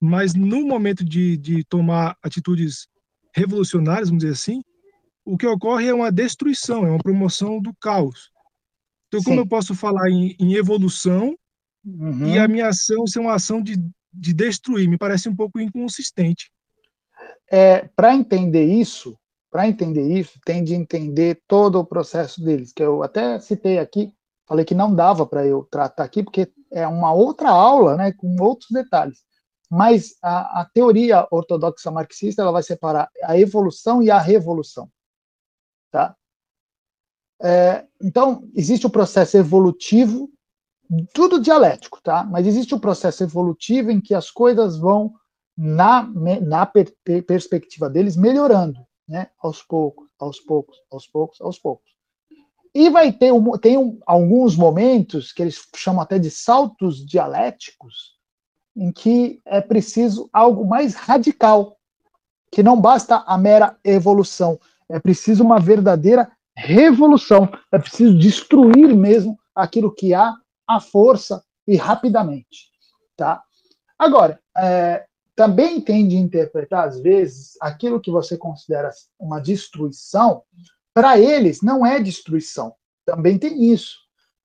mas no momento de, de tomar atitudes revolucionárias, vamos dizer assim, o que ocorre é uma destruição, é uma promoção do caos. Então, como Sim. eu posso falar em, em evolução uhum. e a minha ação ser uma ação de, de destruir. Me parece um pouco inconsistente. É, Para entender isso, para entender isso, tem de entender todo o processo deles, que eu até citei aqui, falei que não dava para eu tratar aqui, porque é uma outra aula, né, com outros detalhes. Mas a, a teoria ortodoxa marxista ela vai separar a evolução e a revolução, tá? É, então existe o processo evolutivo, tudo dialético, tá? Mas existe o processo evolutivo em que as coisas vão na, na per, perspectiva deles melhorando né? Aos poucos, aos poucos, aos poucos, aos poucos. E vai ter um, tem um, alguns momentos que eles chamam até de saltos dialéticos, em que é preciso algo mais radical, que não basta a mera evolução, é preciso uma verdadeira revolução, é preciso destruir mesmo aquilo que há à força e rapidamente, tá? Agora, é, também tem de interpretar, às vezes, aquilo que você considera uma destruição, para eles não é destruição. Também tem isso.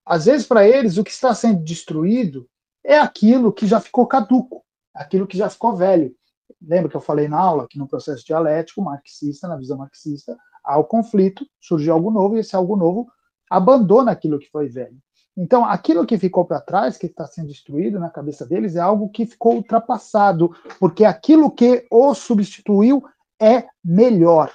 Às vezes, para eles, o que está sendo destruído é aquilo que já ficou caduco, aquilo que já ficou velho. Lembra que eu falei na aula que no processo dialético marxista, na visão marxista, há o conflito, surge algo novo e esse algo novo abandona aquilo que foi velho. Então, aquilo que ficou para trás, que está sendo destruído na cabeça deles, é algo que ficou ultrapassado, porque aquilo que o substituiu é melhor.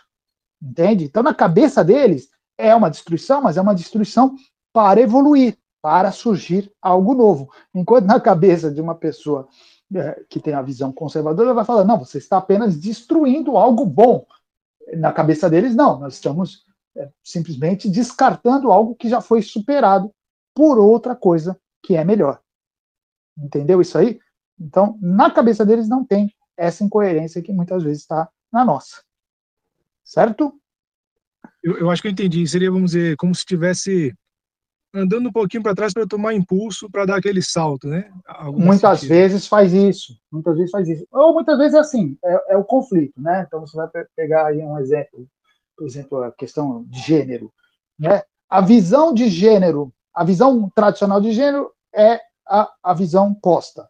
Entende? Então, na cabeça deles, é uma destruição, mas é uma destruição para evoluir, para surgir algo novo. Enquanto na cabeça de uma pessoa é, que tem a visão conservadora, vai falar: não, você está apenas destruindo algo bom. Na cabeça deles, não, nós estamos é, simplesmente descartando algo que já foi superado por outra coisa que é melhor. Entendeu isso aí? Então, na cabeça deles não tem essa incoerência que muitas vezes está na nossa. Certo? Eu, eu, acho que eu entendi. Seria, vamos dizer, como se estivesse andando um pouquinho para trás para tomar impulso para dar aquele salto, né? muitas sentido. vezes faz isso. Muitas vezes faz isso. Ou muitas vezes é assim, é, é o conflito, né? Então você vai pegar aí um exemplo, por exemplo, a questão de gênero, né? A visão de gênero a visão tradicional de gênero é a, a visão posta.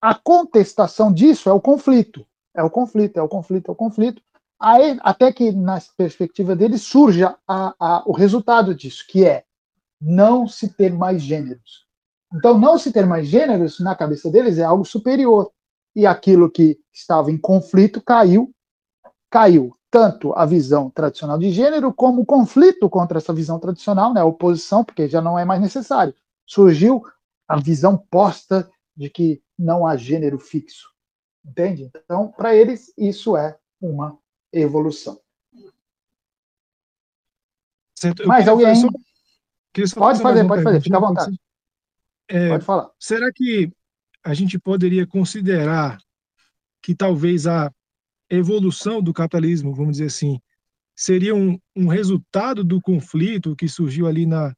A contestação disso é o conflito. É o conflito, é o conflito, é o conflito. Aí, até que, na perspectiva dele, surja a, a, o resultado disso, que é não se ter mais gêneros. Então, não se ter mais gêneros, na cabeça deles, é algo superior. E aquilo que estava em conflito caiu, caiu tanto a visão tradicional de gênero como o conflito contra essa visão tradicional, né, a oposição, porque já não é mais necessário. Surgiu a visão posta de que não há gênero fixo. Entende? Então, para eles, isso é uma evolução. Certo. Mas alguém. Só... Pode fazer, pode fazer, fica à vontade. É, pode falar. Será que a gente poderia considerar que talvez a evolução do capitalismo, vamos dizer assim, seria um, um resultado do conflito que surgiu ali na,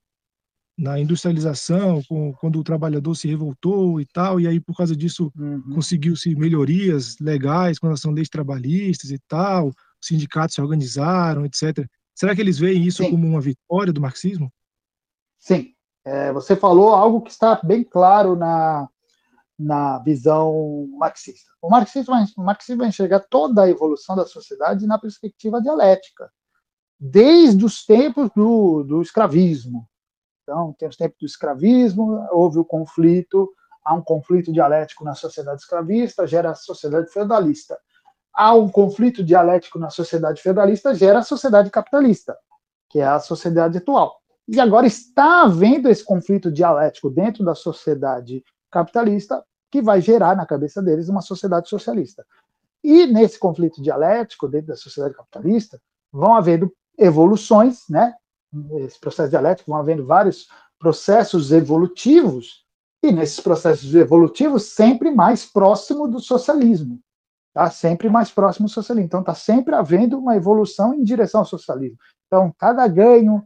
na industrialização, com, quando o trabalhador se revoltou e tal, e aí por causa disso uhum. conseguiu-se melhorias legais com relação a leis trabalhistas e tal, os sindicatos se organizaram, etc. Será que eles veem isso Sim. como uma vitória do marxismo? Sim. É, você falou algo que está bem claro na, na visão marxista. O marxismo, o marxismo vai enxergar toda a evolução da sociedade na perspectiva dialética, desde os tempos do, do escravismo. Então, tem os tempos do escravismo, houve o conflito, há um conflito dialético na sociedade escravista, gera a sociedade feudalista. Há um conflito dialético na sociedade feudalista, gera a sociedade capitalista, que é a sociedade atual. E agora está havendo esse conflito dialético dentro da sociedade capitalista que vai gerar na cabeça deles uma sociedade socialista. E nesse conflito dialético dentro da sociedade capitalista vão havendo evoluções, né? Esse processo dialético vão havendo vários processos evolutivos e nesses processos evolutivos sempre mais próximo do socialismo, tá? Sempre mais próximo do socialismo. Então está sempre havendo uma evolução em direção ao socialismo. Então cada ganho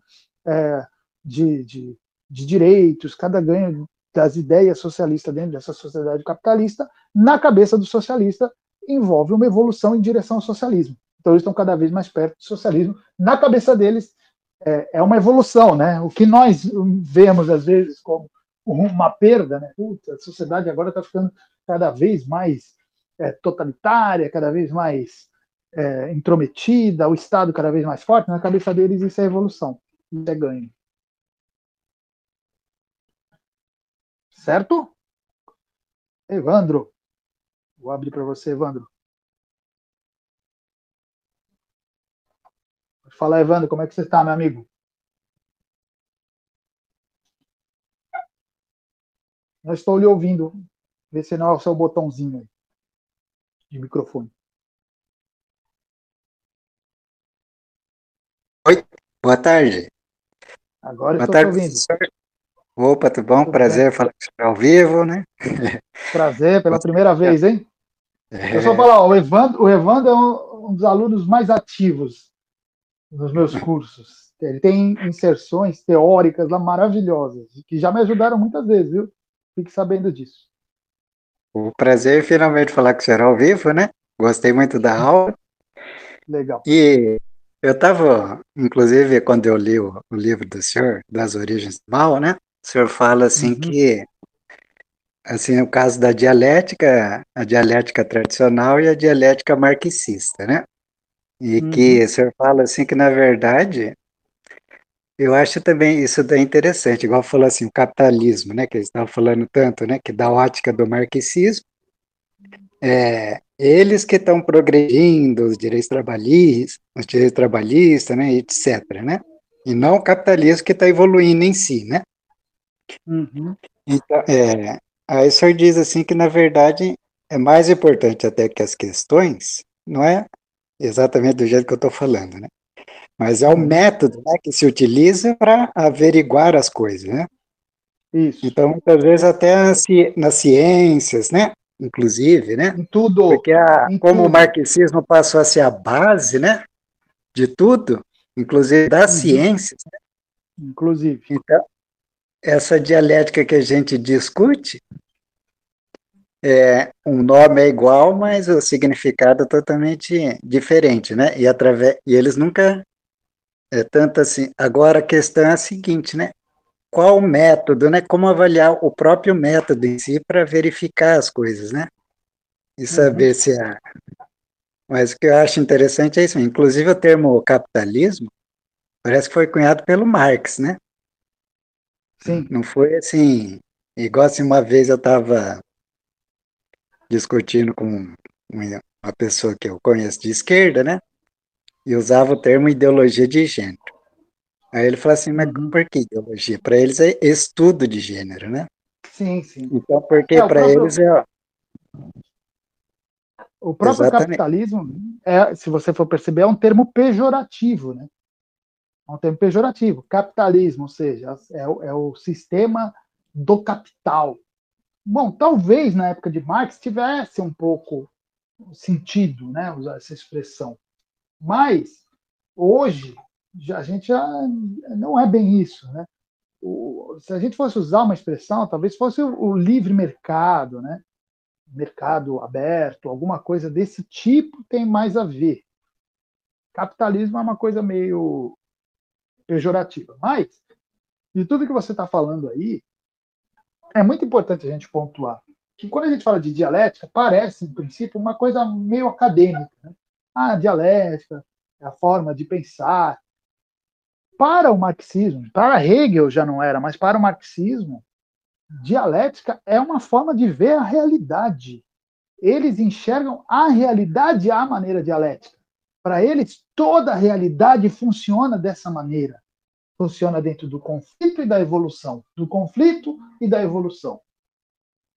é, de, de, de direitos, cada ganho das ideias socialistas dentro dessa sociedade capitalista, na cabeça do socialista, envolve uma evolução em direção ao socialismo. Então, eles estão cada vez mais perto do socialismo. Na cabeça deles, é, é uma evolução, né? O que nós vemos, às vezes, como uma perda, né? Puta, a sociedade agora está ficando cada vez mais é, totalitária, cada vez mais é, intrometida, o Estado cada vez mais forte, na cabeça deles isso é evolução, isso é ganho. Certo? Evandro. Vou abrir para você, Evandro. Fala, Evandro, como é que você está, meu amigo? Não estou lhe ouvindo. Vê se não é o seu botãozinho aí de microfone. Oi, boa tarde. Agora boa estou tarde, ouvindo. Professor. Opa, tudo bom? Tudo Prazer bem. falar com você ao vivo, né? Prazer, pela primeira vez, hein? É... Eu só falar, o Evandro, o Evandro é um, um dos alunos mais ativos nos meus cursos. Ele tem inserções teóricas lá maravilhosas, que já me ajudaram muitas vezes, viu? Fique sabendo disso. O prazer finalmente falar com o senhor ao vivo, né? Gostei muito da aula. Legal. E eu estava, inclusive, quando eu li o, o, livro do senhor, Das Origens do Mal, né? O senhor fala assim uhum. que, assim, no caso da dialética, a dialética tradicional e a dialética marxista, né? E uhum. que o senhor fala assim que, na verdade, eu acho também isso daí interessante, igual falou assim, o capitalismo, né, que eles estavam falando tanto, né, que da ótica do marxismo, é, eles que estão progredindo os direitos trabalhistas, os direitos trabalhistas, né, etc, né, e não o capitalismo que está evoluindo em si, né. Uhum. Então, é, aí o senhor diz assim que, na verdade, é mais importante até que as questões, não é exatamente do jeito que eu estou falando, né, mas é o método né, que se utiliza para averiguar as coisas, né? Isso. Então, muitas vezes até nas ciências, né? Inclusive, né? Em tudo. Porque a, como tudo. o marxismo passou a ser a base, né? De tudo, inclusive das uhum. ciências. Né? Inclusive. Então, essa dialética que a gente discute, é, um nome é igual, mas o significado é totalmente diferente, né? E, através, e eles nunca é tanto assim. Agora a questão é a seguinte, né? Qual o método, né? Como avaliar o próprio método em si para verificar as coisas, né? E saber uhum. se a. Mas o que eu acho interessante é isso. Inclusive o termo capitalismo parece que foi cunhado pelo Marx, né? Sim. Não foi assim. Igual assim, uma vez eu estava discutindo com uma pessoa que eu conheço de esquerda, né? e usava o termo ideologia de gênero. Aí ele falou assim, mas por que ideologia? Para eles é estudo de gênero, né? Sim, sim. Então, porque é, para próprio... eles é... O próprio Exatamente. capitalismo, é, se você for perceber, é um termo pejorativo, né? É um termo pejorativo. Capitalismo, ou seja, é, é o sistema do capital. Bom, talvez na época de Marx tivesse um pouco sentido, né, usar essa expressão. Mas, hoje, a gente já não é bem isso. Né? O, se a gente fosse usar uma expressão, talvez fosse o, o livre mercado, né? mercado aberto, alguma coisa desse tipo tem mais a ver. Capitalismo é uma coisa meio pejorativa. Mas, de tudo que você está falando aí, é muito importante a gente pontuar que quando a gente fala de dialética, parece, em princípio, uma coisa meio acadêmica. Né? a dialética, a forma de pensar. Para o marxismo, para Hegel já não era, mas para o marxismo, dialética é uma forma de ver a realidade. Eles enxergam a realidade à maneira dialética. Para eles, toda a realidade funciona dessa maneira. Funciona dentro do conflito e da evolução, do conflito e da evolução.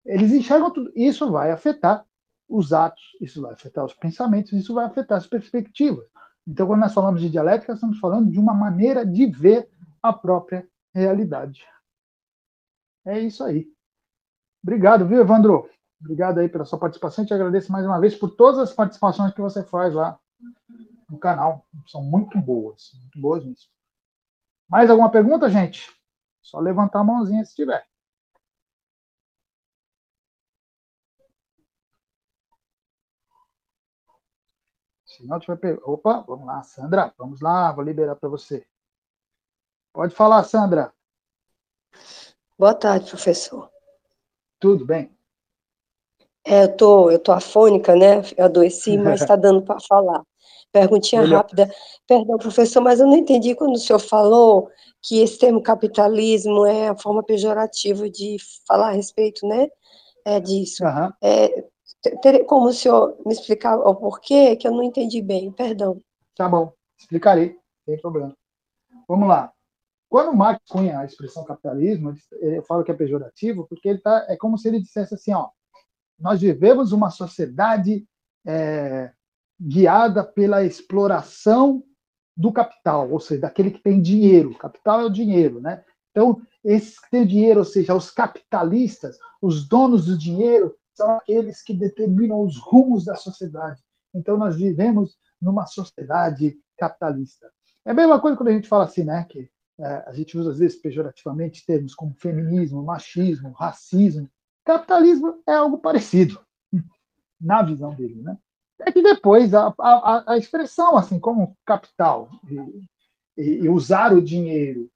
Eles enxergam tudo. Isso vai afetar os atos, isso vai afetar os pensamentos, isso vai afetar as perspectivas. Então, quando nós falamos de dialética, estamos falando de uma maneira de ver a própria realidade. É isso aí. Obrigado, viu, Evandro? Obrigado aí pela sua participação. Te agradeço mais uma vez por todas as participações que você faz lá no canal. São muito boas, muito boas mesmo. Mais alguma pergunta, gente? Só levantar a mãozinha se tiver. Se não tiver pergunta. Opa, vamos lá, Sandra. Vamos lá, vou liberar para você. Pode falar, Sandra. Boa tarde, professor. Tudo bem? É, eu tô, eu tô afônica, né? Eu adoeci, mas está dando para falar. Perguntinha Melhor. rápida. Perdão, professor, mas eu não entendi quando o senhor falou que esse termo capitalismo é a forma pejorativa de falar a respeito, né? É disso. Uhum. É, ter, como o senhor me explicar o porquê, que eu não entendi bem, perdão. Tá bom, explicarei, sem problema. Vamos lá. Quando Marx cunha a expressão capitalismo, eu falo que é pejorativo, porque ele tá, é como se ele dissesse assim, ó, nós vivemos uma sociedade é, guiada pela exploração do capital, ou seja, daquele que tem dinheiro. Capital é o dinheiro, né? Então, esses que têm dinheiro, ou seja, os capitalistas, os donos do dinheiro, são aqueles que determinam os rumos da sociedade. Então, nós vivemos numa sociedade capitalista. É a mesma coisa quando a gente fala assim, né? Que é, a gente usa às vezes pejorativamente termos como feminismo, machismo, racismo. Capitalismo é algo parecido na visão dele, né? É que depois a, a, a expressão, assim como capital, e, e, usar o dinheiro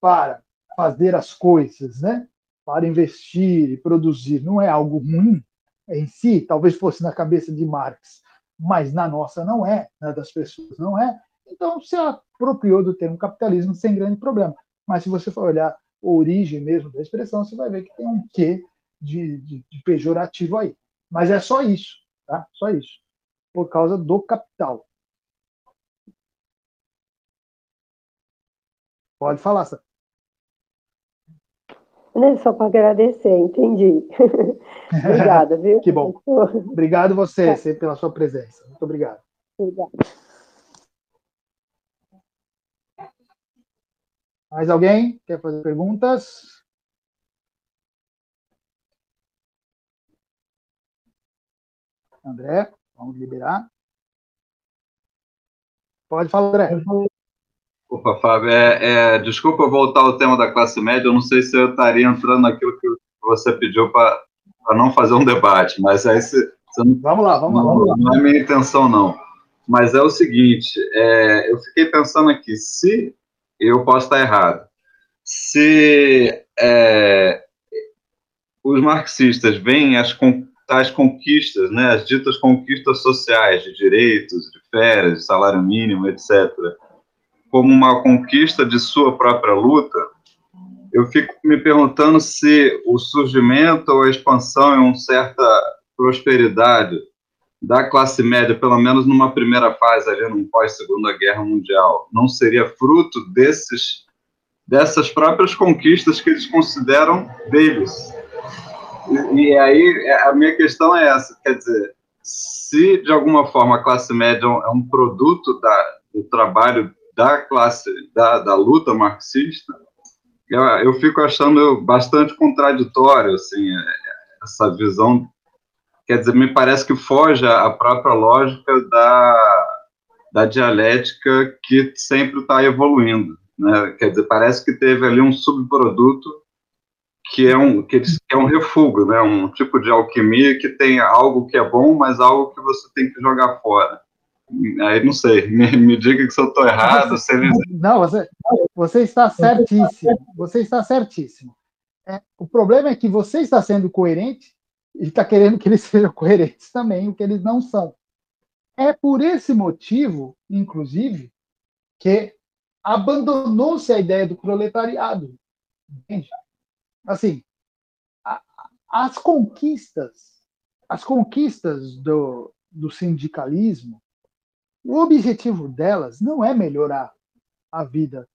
para fazer as coisas, né? para investir e produzir, não é algo ruim em si, talvez fosse na cabeça de Marx, mas na nossa não é, na das pessoas não é. Então se apropriou do termo capitalismo sem grande problema. Mas se você for olhar a origem mesmo da expressão, você vai ver que tem um quê de, de, de pejorativo aí. Mas é só isso, tá? Só isso por causa do capital. Pode falar, Sá. Não, só para agradecer, entendi. Obrigada, viu? Que bom. Obrigado você tá. pela sua presença. Muito obrigado. Obrigada. Mais alguém quer fazer perguntas? André? Vamos liberar. Pode falar, André. Opa, Fábio, é, é, desculpa voltar ao tema da classe média, eu não sei se eu estaria entrando naquilo que você pediu para não fazer um debate, mas aí se, se não, vamos lá, vamos lá, vamos lá. Não é minha intenção, não. Mas é o seguinte, é, eu fiquei pensando aqui, se eu posso estar errado, se é, os marxistas veem as, tais conquistas, né, as ditas conquistas sociais de direitos, de férias, de salário mínimo, etc., como uma conquista de sua própria luta, eu fico me perguntando se o surgimento ou a expansão em uma certa prosperidade da classe média, pelo menos numa primeira fase ali, num pós-segunda guerra mundial, não seria fruto desses dessas próprias conquistas que eles consideram deles, e, aí é, a minha questão é essa, quer dizer, se de alguma forma a classe média é um produto da, do trabalho da classe, da, da luta marxista, eu, eu fico achando bastante contraditório, assim, essa visão, quer dizer, me parece que foge à própria lógica da, da dialética que sempre está evoluindo, né? Quer dizer, parece que teve ali um subproduto que é um que é um refúgio, né? Um tipo de alquimia que tem algo que é bom, mas algo que você tem que jogar fora. Aí não sei, me, me diga que se eu estou errado. Eles... Não, você, você está certíssimo. Você está certíssimo. É, o problema é que você está sendo coerente e está querendo que eles sejam coerentes também, o que eles não são. É por esse motivo, inclusive, que abandonou-se a ideia do proletariado. Entende? Assim, a, as conquistas, as conquistas do, do sindicalismo, o objetivo delas não é melhorar a vida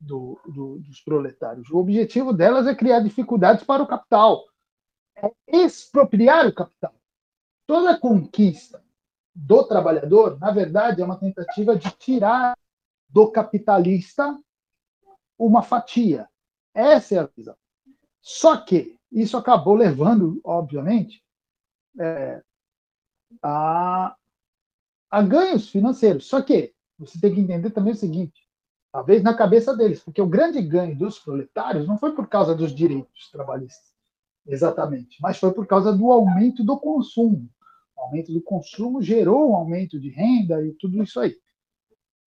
do, do, dos proletários. O objetivo delas é criar dificuldades para o capital, é expropriar o capital. Toda conquista do trabalhador, na verdade, é uma tentativa de tirar do capitalista uma fatia. Essa é a visão. Só que isso acabou levando, obviamente, é, a, a ganhos financeiros. Só que você tem que entender também o seguinte: talvez na cabeça deles, porque o grande ganho dos proletários não foi por causa dos direitos trabalhistas, exatamente, mas foi por causa do aumento do consumo. O aumento do consumo gerou um aumento de renda e tudo isso aí.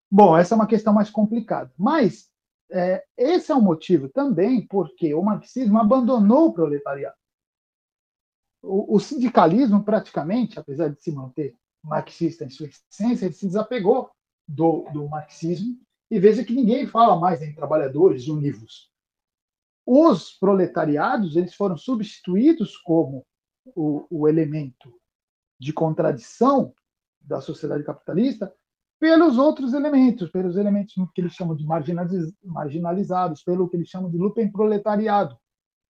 Bom, essa é uma questão mais complicada. Mas é, esse é um motivo também porque o marxismo abandonou o proletariado. O, o, sindicalismo, praticamente, apesar de se manter marxista em sua essência, ele se desapegou do, do marxismo e veja que ninguém fala mais em trabalhadores univos. Os proletariados eles foram substituídos como o, o elemento de contradição da sociedade capitalista pelos outros elementos, pelos elementos que eles chamam de marginalizados, pelo que eles chamam de proletariado.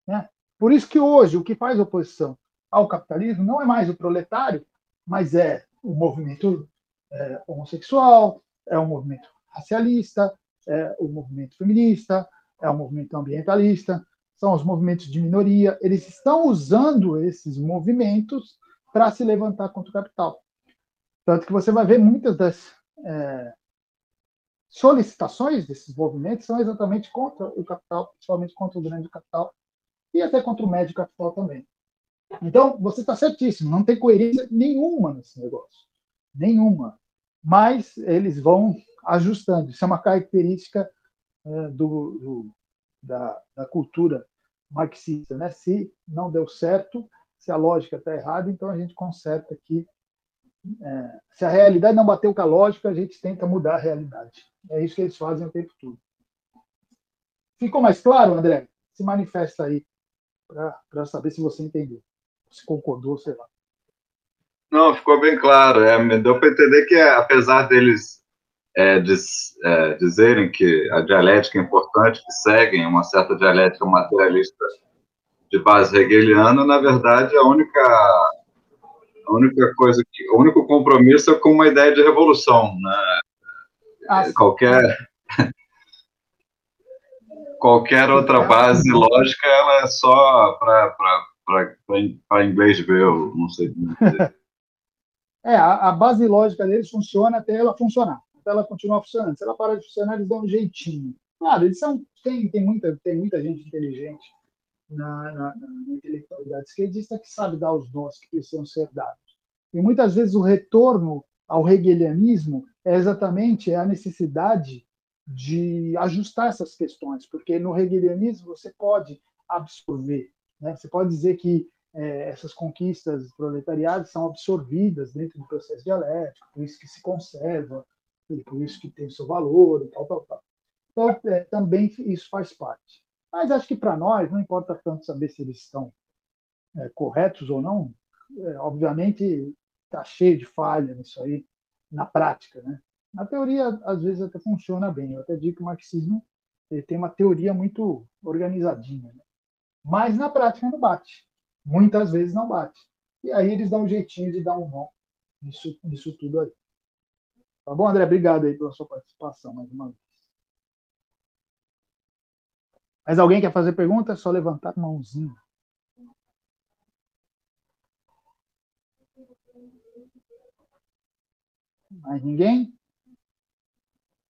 Né? Por isso que hoje o que faz oposição ao capitalismo não é mais o proletário, mas é o movimento é, homossexual, é o movimento racialista, é o movimento feminista, é o movimento ambientalista, são os movimentos de minoria. Eles estão usando esses movimentos para se levantar contra o capital. Tanto que você vai ver muitas das é, solicitações desses movimentos são exatamente contra o capital, principalmente contra o grande capital e até contra o médio capital também. Então, você está certíssimo, não tem coerência nenhuma nesse negócio. Nenhuma. Mas eles vão ajustando. Isso é uma característica é, do, do da, da, cultura marxista. Né? Se não deu certo, se a lógica está errada, então a gente conserta aqui é, se a realidade não bateu com a lógica, a gente tenta mudar a realidade. É isso que eles fazem o tempo todo. Ficou mais claro, André? Se manifesta aí para saber se você entendeu, se concordou, sei lá. Não, ficou bem claro. É, me deu para entender que, apesar deles é, diz, é, dizerem que a dialética é importante, que seguem uma certa dialética materialista de base hegeliana, na verdade, a única a única coisa que, o único compromisso é com uma ideia de revolução, né? Ah, qualquer qualquer outra base lógica ela é só para inglês ver, eu não sei. É, a, a, base lógica deles funciona até ela funcionar, até ela continuar funcionando. Se ela parar de funcionar, eles dão um jeitinho. Claro, eles são tem, tem muita tem muita gente inteligente na, na, na intelectualidade esquerdista que sabe dar os nós que precisam ser dados. E muitas vezes o retorno ao hegelianismo é exatamente a necessidade de ajustar essas questões, porque no hegelianismo você pode absorver, né? você pode dizer que é, essas conquistas proletariadas são absorvidas dentro do processo dialético, por isso que se conserva, por isso que tem seu valor e tal, tal, tal. Então, é, também isso faz parte. Mas acho que para nós não importa tanto saber se eles estão é, corretos ou não. É, obviamente está cheio de falha nisso aí na prática, né? Na teoria às vezes até funciona bem. Eu até digo que o marxismo ele tem uma teoria muito organizadinha, né? mas na prática não bate. Muitas vezes não bate. E aí eles dão um jeitinho de dar um nó nisso, nisso tudo aí. Tá bom, André? Obrigado aí pela sua participação mais uma vez. Mas alguém quer fazer pergunta? É só levantar a mãozinha. Mais ninguém?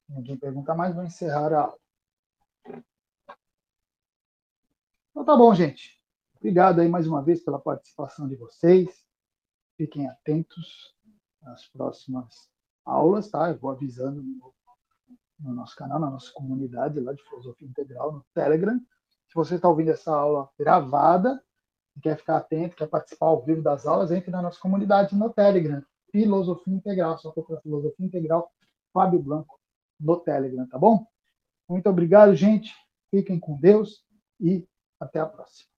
Ninguém pergunta mais, vou encerrar a aula. Então tá bom, gente. Obrigado aí mais uma vez pela participação de vocês. Fiquem atentos às próximas aulas, tá? Eu vou avisando no nosso canal, na nossa comunidade lá de Filosofia Integral, no Telegram. Se você está ouvindo essa aula gravada quer ficar atento, quer participar ao vivo das aulas, entre na nossa comunidade no Telegram, Filosofia Integral. Só procurar Filosofia Integral, Fábio Blanco, no Telegram, tá bom? Muito obrigado, gente. Fiquem com Deus e até a próxima.